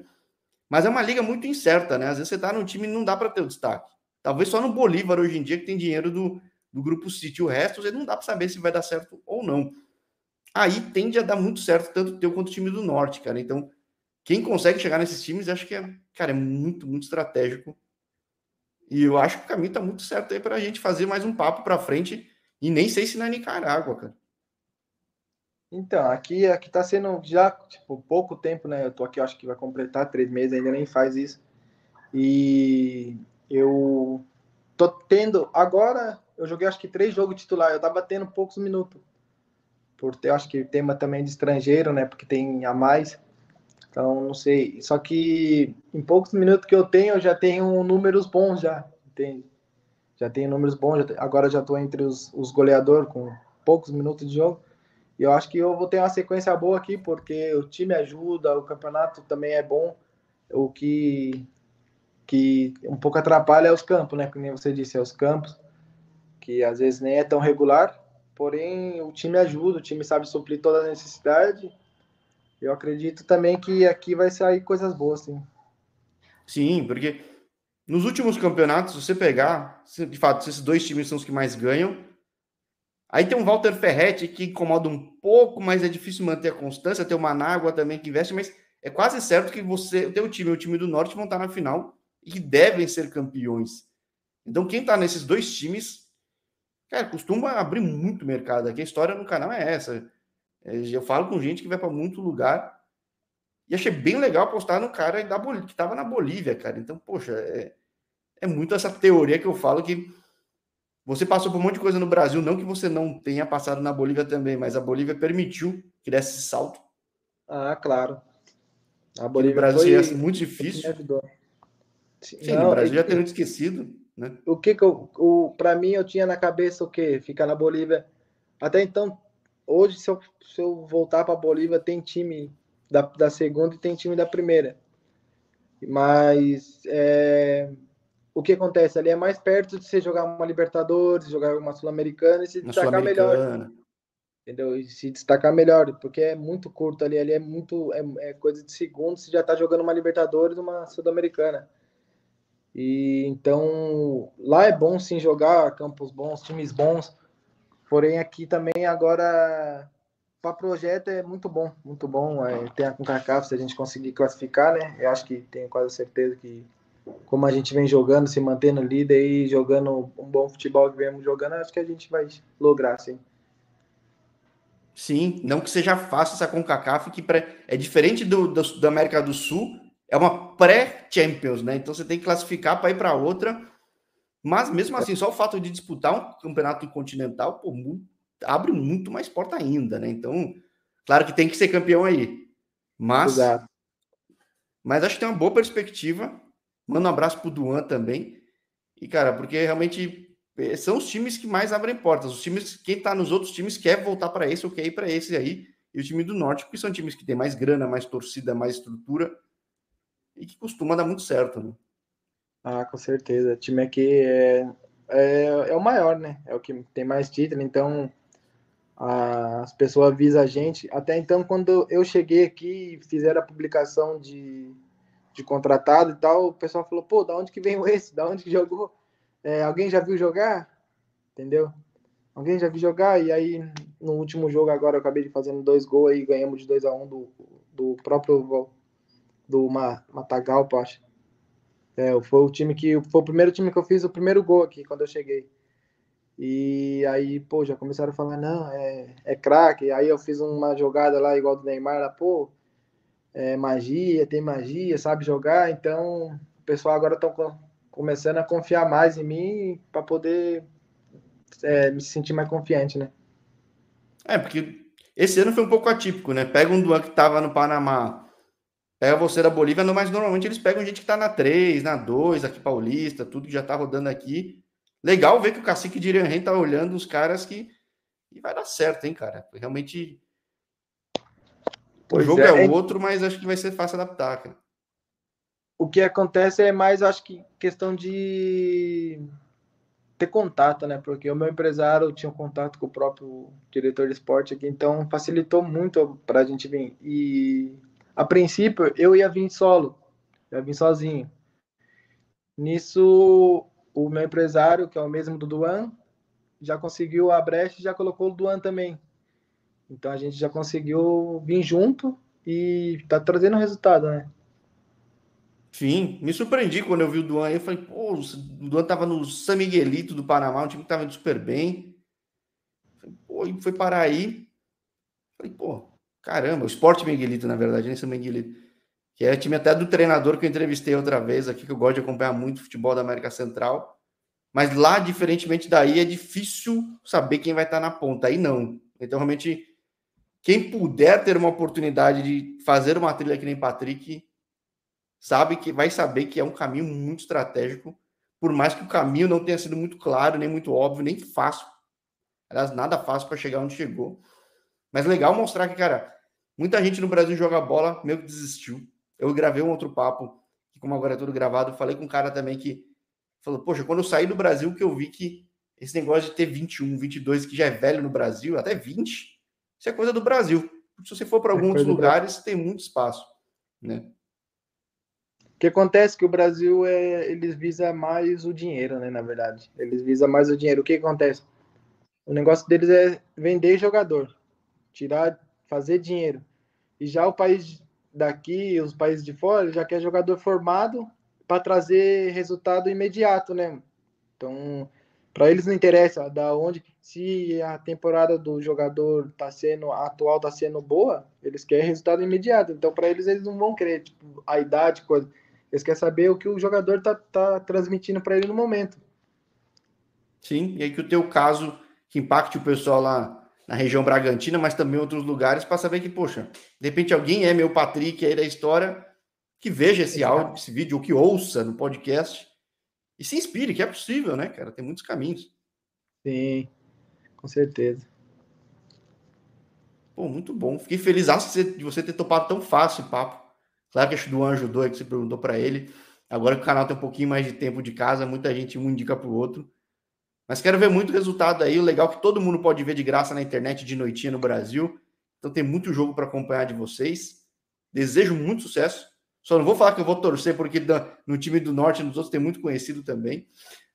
Mas é uma liga muito incerta, né? Às vezes você tá num time e não dá para ter o destaque. Talvez só no Bolívar hoje em dia que tem dinheiro do, do grupo City. O resto, você não dá para saber se vai dar certo ou não. Aí tende a dar muito certo, tanto o teu quanto o time do Norte, cara. Então, quem consegue chegar nesses times, acho que é, cara, é muito, muito estratégico. E eu acho que o caminho tá muito certo aí para a gente fazer mais um papo para frente. E nem sei se na Nicarágua, cara. Então, aqui, aqui tá sendo já, tipo, pouco tempo, né? Eu tô aqui, acho que vai completar três meses, ainda nem faz isso. E eu tô tendo, agora, eu joguei acho que três jogos titular, eu tava tendo poucos minutos. Por ter, acho que tema também de estrangeiro, né? Porque tem a mais. Então, não sei. Só que em poucos minutos que eu tenho, eu já tenho números bons já, entende? Já tenho números bons, já, agora já estou entre os, os goleadores com poucos minutos de jogo. E eu acho que eu vou ter uma sequência boa aqui, porque o time ajuda, o campeonato também é bom. O que, que um pouco atrapalha é os campos, né? Como você disse, é os campos, que às vezes nem é tão regular, porém o time ajuda, o time sabe suprir toda a necessidade eu acredito também que aqui vai sair coisas boas, sim. Sim, porque nos últimos campeonatos, se você pegar, de fato, esses dois times são os que mais ganham. Aí tem um Walter Ferretti que incomoda um pouco, mas é difícil manter a constância. Tem o Manágua também que investe, mas é quase certo que você, o teu time, o time do Norte vão estar na final e que devem ser campeões. Então quem está nesses dois times, cara, costuma abrir muito mercado aqui. A história no canal é essa. É, eu falo com gente que vai para muito lugar e achei bem legal postar no cara da Bolívia, que estava na Bolívia, cara. Então, poxa, é, é muito essa teoria que eu falo que você passou por um monte de coisa no Brasil, não que você não tenha passado na Bolívia também, mas a Bolívia permitiu que desse salto. Ah, claro. A Bolívia no Brasil foi... é muito difícil. Sim, não, no Brasil é... já tem muito esquecido. Né? O que que eu, o, para mim eu tinha na cabeça o quê? Ficar na Bolívia. Até então hoje, se eu, se eu voltar para a Bolívia, tem time da, da segunda e tem time da primeira. Mas é, o que acontece ali é mais perto de você jogar uma Libertadores, jogar uma Sul-Americana e se destacar melhor. Entendeu? E se destacar melhor, porque é muito curto ali, ali é muito é, é coisa de segundos, você já está jogando uma Libertadores, uma Sul-Americana. E então lá é bom sim jogar campos bons, times bons. Porém, aqui também agora para projeto é muito bom, muito bom. É, tem a CONCACAF, se a gente conseguir classificar, né? Eu acho que tenho quase certeza que, como a gente vem jogando, se mantendo líder e jogando um bom futebol que vemos jogando, acho que a gente vai lograr, sim. Sim, não que seja fácil essa CONCACAF, que é diferente do, do, da América do Sul, é uma pré-Champions, né? Então você tem que classificar para ir para outra mas mesmo assim, só o fato de disputar um campeonato continental pô, abre muito mais porta ainda, né? Então, claro que tem que ser campeão aí. Mas, Exato. mas acho que tem uma boa perspectiva. Manda um abraço pro Duan também. E, cara, porque realmente eh, são os times que mais abrem portas. Os times, quem tá nos outros times quer voltar para esse ou quer ir para esse aí. E o time do Norte, porque são times que têm mais grana, mais torcida, mais estrutura e que costuma dar muito certo, né? Ah, com certeza. O time aqui é, é, é o maior, né? É o que tem mais título, então a, as pessoas avisam a gente. Até então, quando eu cheguei aqui e fizeram a publicação de, de contratado e tal, o pessoal falou, pô, da onde que veio esse? Da onde que jogou? É, alguém já viu jogar? Entendeu? Alguém já viu jogar? E aí, no último jogo agora, eu acabei de fazendo dois gols aí, ganhamos de 2 a 1 um do, do próprio do Matagal, acho. É, foi o time que foi o primeiro time que eu fiz o primeiro gol aqui quando eu cheguei. E aí, pô, já começaram a falar, não, é, é craque. Aí eu fiz uma jogada lá igual do Neymar, lá, pô, é magia, tem magia, sabe jogar. Então, o pessoal agora estão começando a confiar mais em mim para poder é, me sentir mais confiante, né? É, porque esse ano foi um pouco atípico, né? Pega um Duan que estava no Panamá, pega você da Bolívia, mas normalmente eles pegam gente que está na 3, na 2, aqui paulista, tudo que já está rodando aqui. Legal ver que o cacique de Irian tá olhando os caras que e vai dar certo, hein, cara? Realmente o jogo é, é outro, mas acho que vai ser fácil adaptar, cara. O que acontece é mais, acho que questão de ter contato, né? Porque o meu empresário tinha um contato com o próprio diretor de esporte aqui, então facilitou muito para a gente vir. E a princípio eu ia vir solo, eu ia vir sozinho. Nisso, o meu empresário, que é o mesmo do Duan, já conseguiu a brecha e já colocou o Duan também. Então a gente já conseguiu vir junto e tá trazendo resultado, né? Sim, me surpreendi quando eu vi o Duan aí. Eu falei, pô, o Duan tava no San Miguelito do Panamá, um time que tava indo super bem. Falei, pô, e foi parar aí. Falei, pô, caramba, o Sport Miguelito, na verdade, nem San Miguelito. Que é time até do treinador que eu entrevistei outra vez aqui, que eu gosto de acompanhar muito o futebol da América Central. Mas lá, diferentemente daí, é difícil saber quem vai estar na ponta. Aí não. Então, realmente, quem puder ter uma oportunidade de fazer uma trilha que nem Patrick, sabe que vai saber que é um caminho muito estratégico, por mais que o caminho não tenha sido muito claro, nem muito óbvio, nem fácil. Aliás, nada fácil para chegar onde chegou. Mas legal mostrar que, cara, muita gente no Brasil joga bola, meio que desistiu. Eu gravei um outro papo, que como agora é tudo gravado, falei com um cara também que falou: Poxa, quando eu saí do Brasil, que eu vi que esse negócio de ter 21, 22, que já é velho no Brasil, até 20, isso é coisa do Brasil. Se você for para é alguns lugares, tem muito espaço, né? O que acontece é que o Brasil é, eles visa mais o dinheiro, né? Na verdade, eles visam mais o dinheiro. O que acontece? O negócio deles é vender jogador, tirar, fazer dinheiro. E já o país daqui, os países de fora, já quer jogador formado para trazer resultado imediato, né? Então, para eles não interessa da onde, se a temporada do jogador tá sendo atual tá sendo boa, eles querem resultado imediato. Então, para eles eles não vão querer tipo, a idade, coisa. Eles querem saber o que o jogador tá, tá transmitindo para ele no momento. Sim, e aí que o teu caso que impacte o pessoal lá na região Bragantina, mas também outros lugares, para saber que, poxa, de repente alguém é meu Patrick aí da história, que veja esse Exato. áudio, esse vídeo, ou que ouça no podcast e se inspire, que é possível, né, cara? Tem muitos caminhos. Sim, com certeza. Pô, muito bom. Fiquei feliz de você ter topado tão fácil o papo. Claro que acho do ajudou, é que você perguntou para ele. Agora que o canal tem um pouquinho mais de tempo de casa, muita gente um indica para o outro. Mas quero ver muito resultado aí. O legal é que todo mundo pode ver de graça na internet de noitinha no Brasil. Então tem muito jogo para acompanhar de vocês. Desejo muito sucesso. Só não vou falar que eu vou torcer, porque no time do Norte nos outros tem muito conhecido também.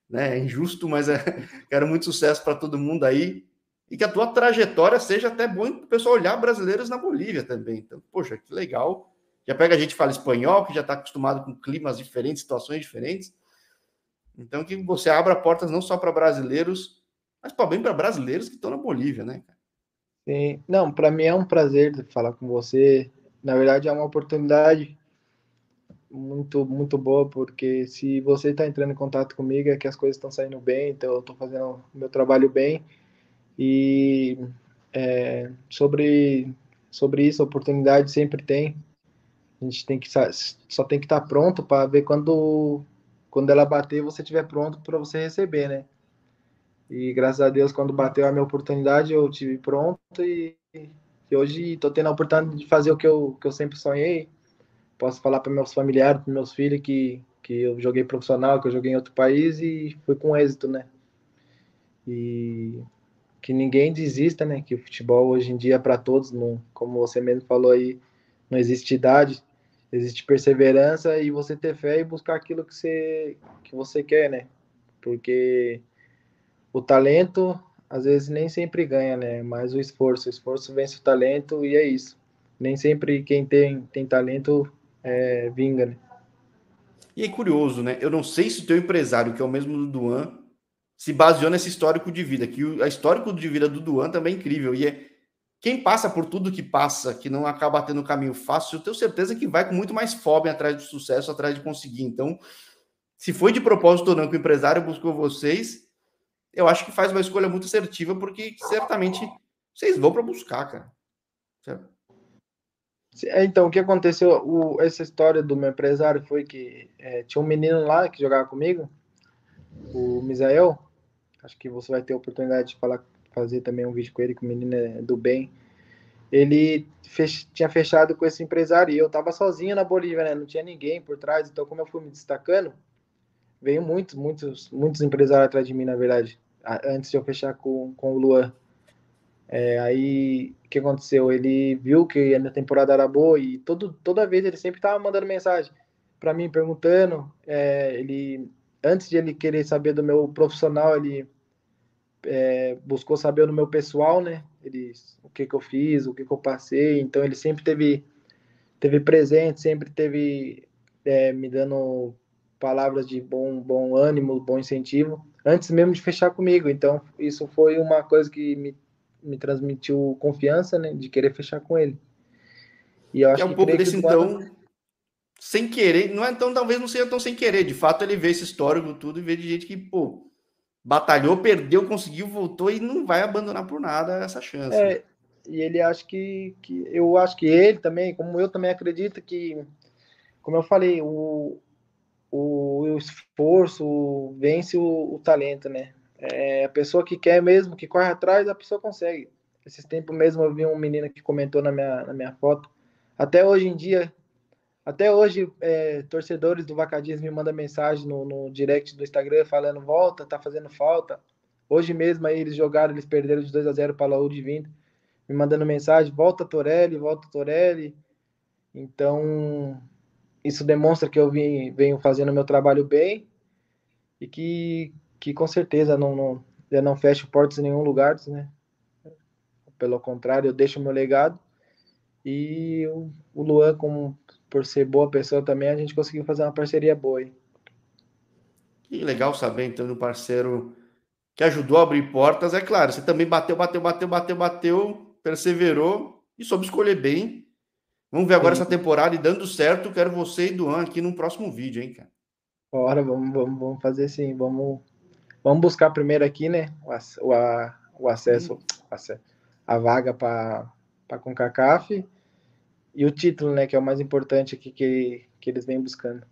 Né? É injusto, mas é... quero muito sucesso para todo mundo aí. E que a tua trajetória seja até bom para o pessoal olhar brasileiros na Bolívia também. Então, poxa, que legal já pega a gente que fala espanhol, que já está acostumado com climas diferentes, situações diferentes. Então, que você abra portas não só para brasileiros, mas também para brasileiros que estão na Bolívia, né? Sim, não, para mim é um prazer falar com você. Na verdade, é uma oportunidade muito, muito boa, porque se você está entrando em contato comigo, é que as coisas estão saindo bem, então eu estou fazendo o meu trabalho bem. E é, sobre, sobre isso, oportunidade sempre tem. A gente tem que só tem que estar tá pronto para ver quando quando ela bater, você estiver pronto para você receber, né? E graças a Deus, quando bateu a minha oportunidade, eu tive pronto e, e hoje estou tendo a oportunidade de fazer o que eu, que eu sempre sonhei. Posso falar para meus familiares, para meus filhos que, que eu joguei profissional, que eu joguei em outro país e foi com êxito, né? E que ninguém desista, né? Que o futebol hoje em dia é para todos, não, como você mesmo falou aí, não existe idade existe perseverança e você ter fé e buscar aquilo que você, que você quer, né? Porque o talento às vezes nem sempre ganha, né? Mas o esforço, o esforço vence o talento e é isso. Nem sempre quem tem, tem talento é, né? E é curioso, né? Eu não sei se o teu empresário, que é o mesmo do Duan, se baseou nesse histórico de vida, que o histórico de vida do Duan também é incrível. E é, quem passa por tudo que passa, que não acaba tendo caminho fácil, eu tenho certeza que vai com muito mais fome atrás do sucesso, atrás de conseguir. Então, Se foi de propósito ou não que o empresário buscou vocês, eu acho que faz uma escolha muito assertiva, porque certamente vocês vão para buscar, cara. Certo? É, então, o que aconteceu? O, essa história do meu empresário foi que é, tinha um menino lá que jogava comigo, o Misael. Acho que você vai ter a oportunidade de falar, fazer também um vídeo com ele, que o menino é do bem. Ele fech, tinha fechado com esse empresário e eu tava sozinho na Bolívia, né? Não tinha ninguém por trás. Então, como eu fui me destacando, veio muitos, muitos, muitos empresários atrás de mim, na verdade, antes de eu fechar com, com o Luan. É, aí, o que aconteceu? Ele viu que a minha temporada era boa e todo, toda vez ele sempre estava mandando mensagem para mim, perguntando. É, ele, antes de ele querer saber do meu profissional, ele é, buscou saber do meu pessoal, né? Ele, o que que eu fiz, o que que eu passei. Então, ele sempre teve, teve presente, sempre teve é, me dando palavras de bom, bom ânimo, bom incentivo, antes mesmo de fechar comigo. Então, isso foi uma coisa que me me transmitiu confiança, né, de querer fechar com ele. E eu acho é um pouco desse então sem querer, não é tão talvez não seja tão sem querer, de fato ele vê esse histórico tudo e vê de gente que, pô, batalhou, perdeu, conseguiu, voltou e não vai abandonar por nada essa chance. É, e ele acha que, que eu acho que ele também, como eu também acredito que como eu falei, o, o, o esforço vence o, o talento, né? É, a pessoa que quer mesmo, que corre atrás, a pessoa consegue. Esses tempos mesmo eu vi um menino que comentou na minha, na minha foto. Até hoje em dia, até hoje, é, torcedores do Vacadias me mandam mensagem no, no direct do Instagram falando: volta, tá fazendo falta. Hoje mesmo aí eles jogaram, eles perderam de 2 a 0 para a Laú de Vindo, me mandando mensagem: volta Torelli, volta Torelli. Então, isso demonstra que eu vim, venho fazendo meu trabalho bem e que que com certeza não, não, eu não fecho portas em nenhum lugar, né? Pelo contrário, eu deixo meu legado. E o, o Luan, como, por ser boa pessoa também, a gente conseguiu fazer uma parceria boa aí. Que legal saber, então, do parceiro que ajudou a abrir portas. É claro, você também bateu, bateu, bateu, bateu, bateu, perseverou e soube escolher bem. Vamos ver agora Sim. essa temporada e dando certo, quero você e Duan aqui no próximo vídeo, hein, cara? Bora, vamos, vamos, vamos fazer sim, vamos Vamos buscar primeiro aqui, né? O, o, o acesso, a vaga para a CONCACAF e o título, né? Que é o mais importante aqui que, que eles vêm buscando.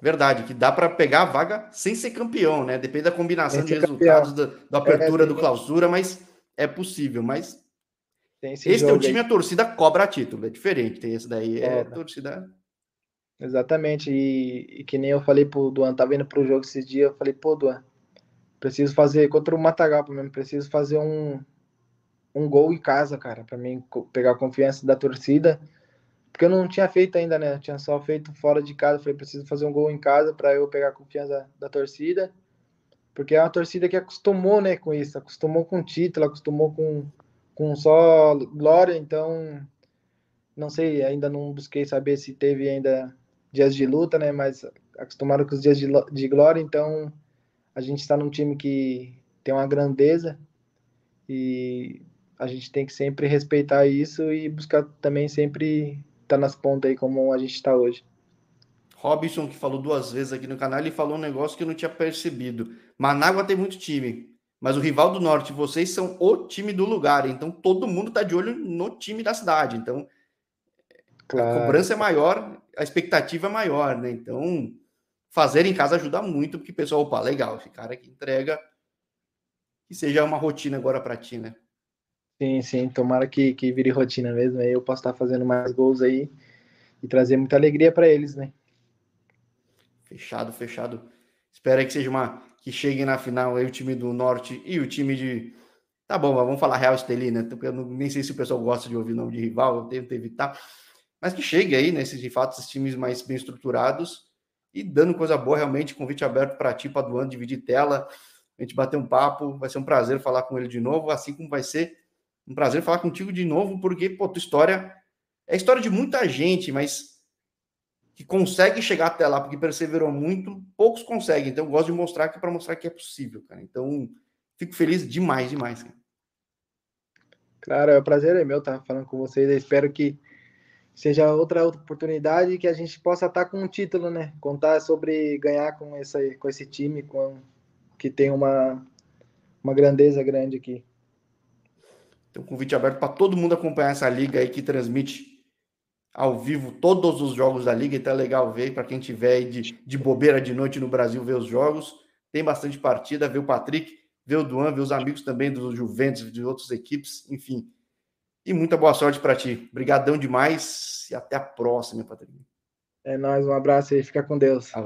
Verdade, que dá para pegar a vaga sem ser campeão, né? Depende da combinação de resultados da, da, apertura, é, do clausura, mas é possível. Mas esse, esse teu time, aí. a torcida cobra título, é diferente. Tem esse daí, é, é torcida. Exatamente, e, e, que nem eu falei pro Duan, tava indo pro jogo esses dias, eu falei, pô, Duan, Preciso fazer contra o Matagal mesmo. Preciso fazer um, um gol em casa, cara, para mim pegar a confiança da torcida. Porque eu não tinha feito ainda, né? Eu tinha só feito fora de casa. Falei, preciso fazer um gol em casa para eu pegar a confiança da torcida. Porque é uma torcida que acostumou, né, com isso. Acostumou com título, acostumou com, com só glória. Então, não sei, ainda não busquei saber se teve ainda dias de luta, né? Mas acostumaram com os dias de, de glória. Então, a gente está num time que tem uma grandeza e a gente tem que sempre respeitar isso e buscar também sempre estar tá nas pontas aí como a gente está hoje. Robson, que falou duas vezes aqui no canal, ele falou um negócio que eu não tinha percebido. Manágua tem muito time, mas o rival do norte, vocês são o time do lugar, então todo mundo está de olho no time da cidade. Então claro. a cobrança é maior, a expectativa é maior, né? Então fazer em casa ajuda muito, porque o pessoal, opa, legal, esse cara que entrega, que seja uma rotina agora para ti, né? Sim, sim, tomara que, que vire rotina mesmo, aí eu posso estar fazendo mais gols aí e trazer muita alegria para eles, né? Fechado, fechado. Espero que seja uma que chegue na final aí o time do Norte e o time de Tá bom, vamos falar Real Esteli, né? Porque eu não, nem sei se o pessoal gosta de ouvir nome de rival, eu tento evitar. Mas que chegue aí, né, de fato, esses times mais bem estruturados e dando coisa boa, realmente, convite aberto para ti, para Duane, dividir tela, a gente bater um papo, vai ser um prazer falar com ele de novo, assim como vai ser um prazer falar contigo de novo, porque, pô, tua história é a história de muita gente, mas que consegue chegar até lá, porque perseverou muito, poucos conseguem, então eu gosto de mostrar que para mostrar que é possível, cara, então fico feliz demais, demais, cara. Claro, é um prazer é meu estar falando com vocês, eu espero que seja outra oportunidade que a gente possa estar com um título, né? Contar sobre ganhar com esse, com esse time, com, que tem uma, uma grandeza grande aqui. Um convite aberto para todo mundo acompanhar essa liga aí que transmite ao vivo todos os jogos da liga, então é legal ver para quem tiver de, de bobeira de noite no Brasil ver os jogos. Tem bastante partida, ver o Patrick, ver o Duan, ver os amigos também dos Juventus, de outras equipes, enfim. E muita boa sorte para ti. Obrigadão demais e até a próxima, Patrick. É nóis, um abraço aí, fica com Deus.